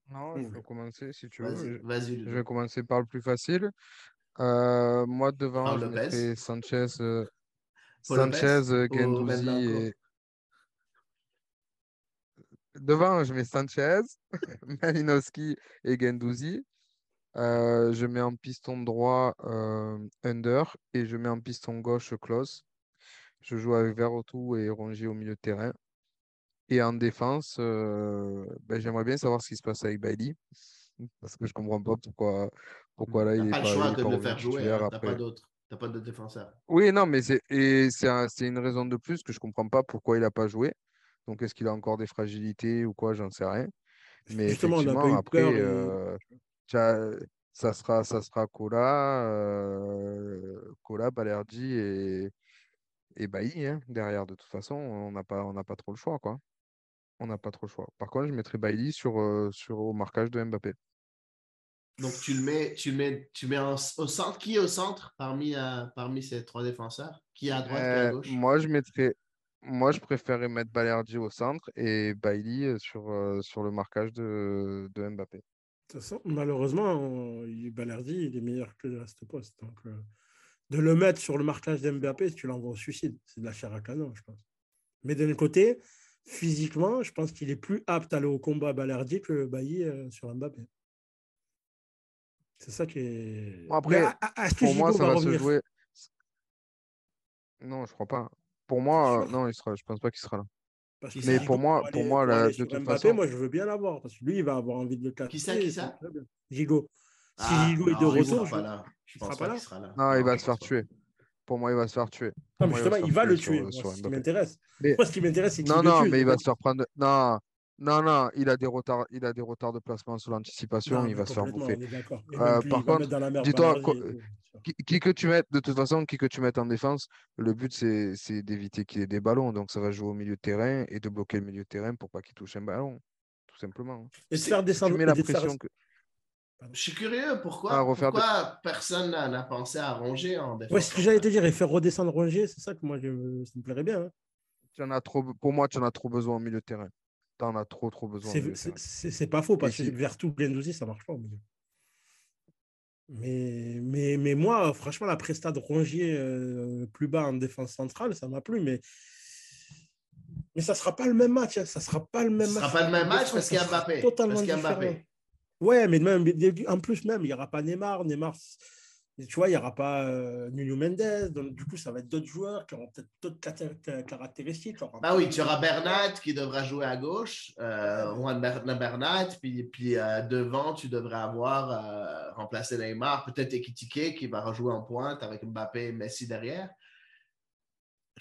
Non, je vais commencer si tu veux. Vas-y, Je vais commencer par le plus facile. Euh, moi, devant, je Sanchez, euh, Sanchez, euh, Gendouzi et. Devant, je mets Sanchez, Malinowski et Gendouzi. je mets en piston droit Under et je mets en piston gauche Klaus. Je joue avec Verrotou et Rongier au milieu de terrain. Et en défense, ben, j'aimerais bien savoir ce qui se passe avec Bailey. Parce que je ne comprends pas pourquoi, pourquoi là, il n'est pas, pas le choix de le faire jouer. Hein, tu n'as pas d'autre. Tu pas de défenseur. Oui, non, mais c'est une raison de plus que je ne comprends pas pourquoi il n'a pas joué. Donc, est-ce qu'il a encore des fragilités ou quoi? J'en sais rien. Mais Justement, effectivement, après, euh, ça sera, ça sera Cola, euh, Cola, Balerdi et, et Bailly hein, derrière. De toute façon, on n'a pas, on pas trop le choix. quoi. On n'a pas trop le choix. Par contre, je mettrai Bailly sur, euh, sur, au marquage de Mbappé. Donc, tu le mets, tu le mets, tu mets au centre. Qui est au centre parmi, euh, parmi ces trois défenseurs? Qui est à droite et à euh, gauche? Moi, je mettrais. Moi, je préférais mettre Balerdi au centre et Bailey euh, sur, sur le marquage de, de Mbappé. De toute façon, malheureusement, Balerdi, il est meilleur que le reste poste. Donc, de le mettre sur le marquage d'Mbappé, tu l'envoies au suicide. C'est de la chair à canon, je pense. Mais d'un côté, physiquement, je pense qu'il est plus apte à aller au combat Balerdi que Bailly sur Mbappé. C'est ça qui est. après, pour moi, ça va, se jouer. Non, je crois pas. Pour moi, non, il sera. Je pense pas qu'il sera là. mais pour moi, pour moi, la, de toute façon... moi, je veux bien l'avoir parce que lui, il va avoir envie de le casser. Qui ça, qui ça Gigo. Si ah, Gigo est de retour, je... là. je pense pas, sera là. Non, il va se faire tuer. Pour moi, il va se faire tuer. Non, mais justement, il va le tuer. Ce qui m'intéresse. Moi, ce qui m'intéresse, c'est qu'il Non, non, mais il va se faire prendre. Non, non, non, il a des retards, il a des retards de placement sur l'anticipation, il va se faire bouffer. Euh, par contre, dis-toi, qui, que tu mettes, de toute façon, qui que tu mettes en défense, le but c'est d'éviter qu'il ait des ballons. Donc ça va jouer au milieu de terrain et de bloquer le milieu de terrain pour pas qu'il touche un ballon, tout simplement. Et se faire descendre. la pression Je suis curieux, pourquoi, ah, pourquoi personne n'a pensé à ronger en défense? Ouais, ce que j'allais te dire, et faire redescendre ronger, c'est ça que moi, ça me plairait bien. Hein. as trop, pour moi, tu en as trop besoin au milieu de terrain on a trop, trop besoin. C'est pas faux, parce que vers tout Gendouzi, ça marche pas Mais, mais, mais moi, franchement, la presta de Rongier euh, plus bas en défense centrale, ça m'a plu. Mais, mais ça sera pas le même match. Hein. Ça sera pas le même ça match. sera pas le même match parce qu'il y a Mbappé. Totalement parce Mbappé. Ouais, mais même, en plus, même, il n'y aura pas Neymar. Neymar, tu vois, il n'y aura pas euh, Nuno Mendes, donc du coup, ça va être d'autres joueurs qui auront peut-être d'autres caractéristiques. Bah oui, tu auras Bernat qui devra jouer à gauche, euh, Juan Bernat, puis, puis euh, devant, tu devrais avoir euh, remplacé Neymar, peut-être Ekitike qui va rejouer en pointe avec Mbappé et Messi derrière.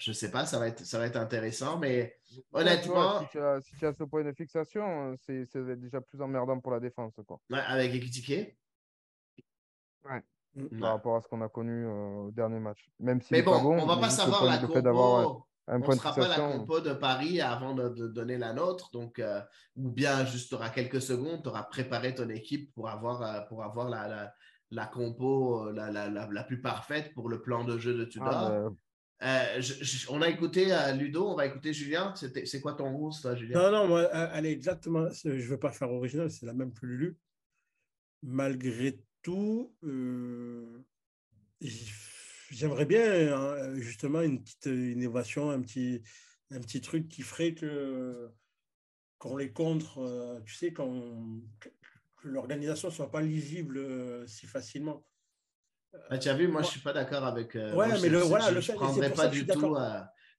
Je ne sais pas, ça va, être, ça va être intéressant, mais honnêtement. si, tu as, si, tu as, ce point de fixation, c'est déjà plus emmerdant pour la défense. Quoi. Ouais, avec Ekitike? Ouais. Mmh. par rapport à ce qu'on a connu euh, au dernier match. Même si mais bon, on ne va pas savoir la compo. on ne sera pas la compo de Paris avant de, donner la nôtre. Donc, euh, ou bien juste tu auras quelques secondes, tu auras préparé ton équipe pour avoir, euh, pour avoir la, la, la compo la, la, plus parfaite pour le plan de jeu de Tudor. Ah, on a écouté Ludo, on va écouter Julien. C'est quoi ton rousse, toi, Julien? Non, non, moi, elle est exactement. Je ne veux pas faire original, c'est la même que Lulu. Malgré tout, euh, j'aimerais bien hein, justement une petite innovation, un petit, un petit truc qui ferait que qu'on les contre, euh, tu sais, que l'organisation ne soit pas lisible euh, si facilement. Ah, tu as vu, moi, je ne suis pas d'accord avec. ouais, mais le, voilà, le je prendrais pas du tout.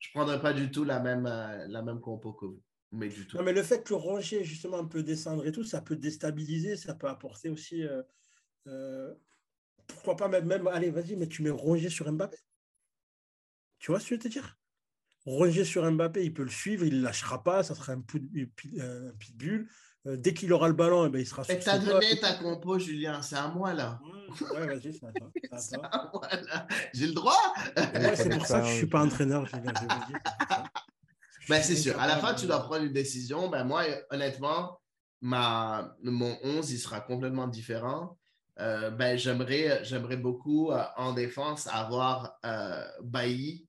je prendrais pas du tout la même, la même compo que vous. Mais du tout. Non, mais le fait que le Roger, justement, peut descendre et tout, ça peut déstabiliser, ça peut apporter aussi euh, pourquoi pas même, même allez, vas-y, mais tu mets Rongier sur Mbappé. Tu vois ce que je veux te dire? Rongier sur Mbappé, il peut le suivre, il ne lâchera pas, ça sera un, pitbull. Euh, dès qu'il aura le ballon, eh ben, il sera sur t'as donné ta compo, Julien, c'est à moi là. Ouais, vas-y, c'est à toi. C'est à moi là. J'ai le droit. c'est pour ça que je ne suis pas entraîneur, ben, c'est sûr. À la fin, tu dois prendre une décision. Ben, moi, honnêtement, ma, mon 11, il sera complètement différent. Euh, ben, j'aimerais, j'aimerais beaucoup euh, en défense avoir euh, Bailly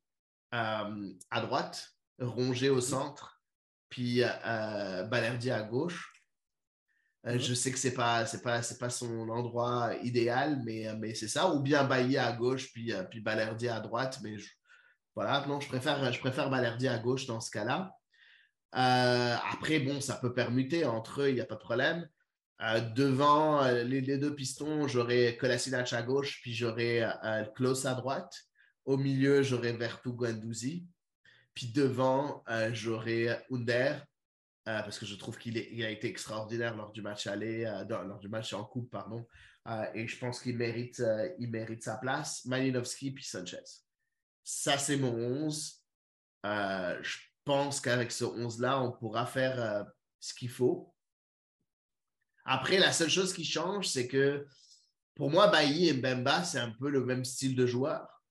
à droite, Rongé au centre, puis Balerdi à gauche. Je sais que ce n'est pas, c'est pas, c'est pas son endroit idéal, mais, mais c'est ça. Ou bien Bailly à gauche, puis, puis Balerdi à droite. Mais voilà, non, je préfère, je préfère Balerdi à gauche dans ce cas-là. après, bon, ça peut permuter entre eux, il n'y a pas de problème. Euh, devant euh, les, deux pistons, j'aurai Kolasinac à gauche, puis j'aurai euh, Klaus à droite. Au milieu, j'aurai Vertu Guendouzi. Puis devant, j'aurai Under, parce que je trouve qu'il a été extraordinaire lors du match aller, lors du match en coupe, pardon. et je pense qu'il mérite, il mérite sa place. Malinowski puis Sanchez. Ça, c'est mon 11. je pense qu'avec ce 11-là, on pourra faire ce qu'il faut. Après, la seule chose qui change, c'est que pour moi, Bailly et Mbemba, c'est un peu le même style de joueur.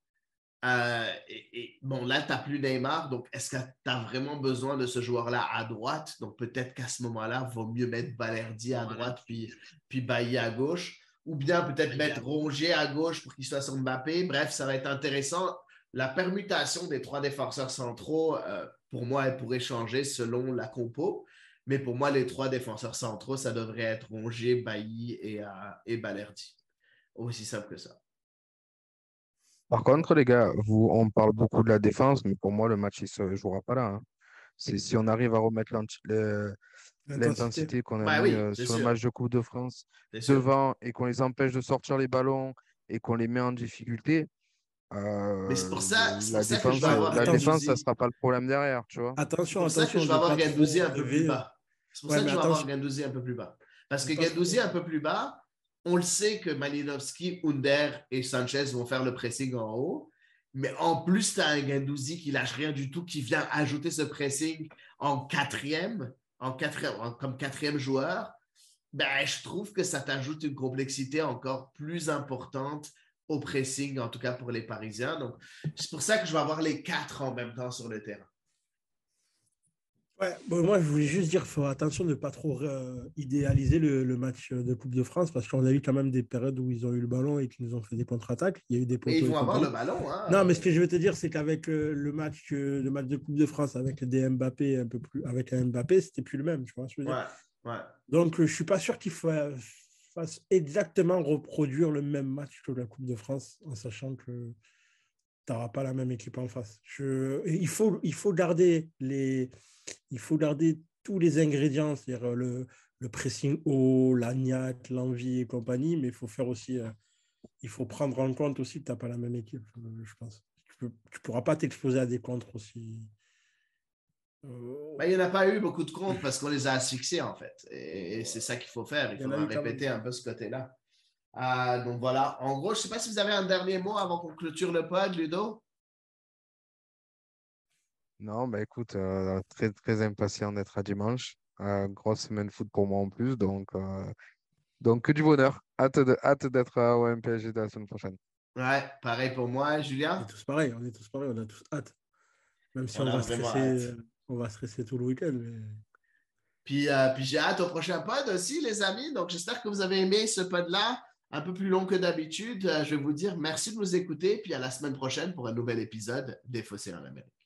Euh, et, bon, là, tu n'as plus Neymar, donc est-ce que tu as vraiment besoin de ce joueur-là à droite? Donc peut-être qu'à ce moment-là, il vaut mieux mettre Balerdi à droite puis, puis Bailly à gauche. Ou bien peut-être mettre Rongier à gauche pour qu'il soit sur Mbappé. Bref, ça va être intéressant. La permutation des trois défenseurs centraux, euh, pour moi, elle pourrait changer selon la compo. Mais pour moi, les trois défenseurs centraux, ça devrait être Rongier, Bailly et, euh, et Balerdi. Aussi simple que ça. Par contre, les gars, vous, on parle beaucoup de la défense, mais pour moi, le match, il ne se jouera pas là. Hein. C'est si on arrive à remettre l'intensité qu'on a bah mis euh, sur le match de Coupe de France devant et qu'on les empêche de sortir les ballons et qu'on les met en difficulté, euh, mais c'est pour ça, la défense, la défense, ça ne sera pas le problème derrière, tu vois. Attention, c'est pour ça que je vais avoir Gandouzi un peu plus bas. C'est pour ça que je vais avoir Gandouzi un peu plus bas. Parce que Gandouzi un peu plus bas, on le sait que Malinowski, Under et Sanchez vont faire le pressing en haut. Mais en plus, tu as un Gandouzi qui lâche rien du tout, qui vient ajouter ce pressing en quatrième, en quatrième comme quatrième joueur. Ben, je trouve que ça t'ajoute une complexité encore plus importante au pressing, en tout cas pour les Parisiens. Donc, c'est pour ça que je vais avoir les quatre en même temps sur le terrain. Ouais, moi, je voulais juste dire, faut attention de ne pas trop euh, idéaliser le, match de Coupe de France parce qu'on a eu quand même des périodes où ils ont eu le ballon et qu'ils nous ont fait des contre-attaques. Il y a eu des Et ils vont avoir le ballon. Hein. Non, mais ce que je veux te dire, c'est qu'avec euh, le match, le match de Coupe de France avec des Mbappé un peu plus, avec un Mbappé, c'était plus le même. Tu vois, je veux dire? Ouais, Donc, je suis pas sûr qu'il faut fasse exactement reproduire le même match que la Coupe de France en sachant que tu n'auras pas la même équipe en face. Je, il, faut, il, faut garder les, il faut garder tous les ingrédients, c'est-à-dire le, le pressing haut, la niaque, l'envie et compagnie, mais il faut faire aussi, euh, il faut prendre en compte aussi que tu n'as pas la même équipe, euh, je pense. Tu ne pourras pas t'exposer à des contres aussi, euh, ben, il n'y en a pas eu beaucoup de comptes parce qu'on les a asphyxiés, en fait. Et, c'est ça qu'il faut faire. Il faut répéter un peu ce côté-là. Euh, donc voilà. En gros, je ne sais pas si vous avez un dernier mot avant qu'on clôture le pod, Ludo. Non, bah écoute, euh, très, très impatient d'être à dimanche. grosse semaine foot pour moi en plus. Donc, donc que du bonheur. Hâte, hâte d'être au MPSG de la semaine prochaine. Ouais, pareil pour moi, Julien. On est tous pareil, on est tous pareil, on a tous hâte. Même si on, va stresser on va stresser tout le week-end. Puis, euh, puis j'ai hâte au prochain pod aussi, les amis. Donc, j'espère que vous avez aimé ce pod-là, un peu plus long que d'habitude. Euh, je vais vous dire merci de nous écouter, puis à la semaine prochaine pour un nouvel épisode des Fossés en Amérique.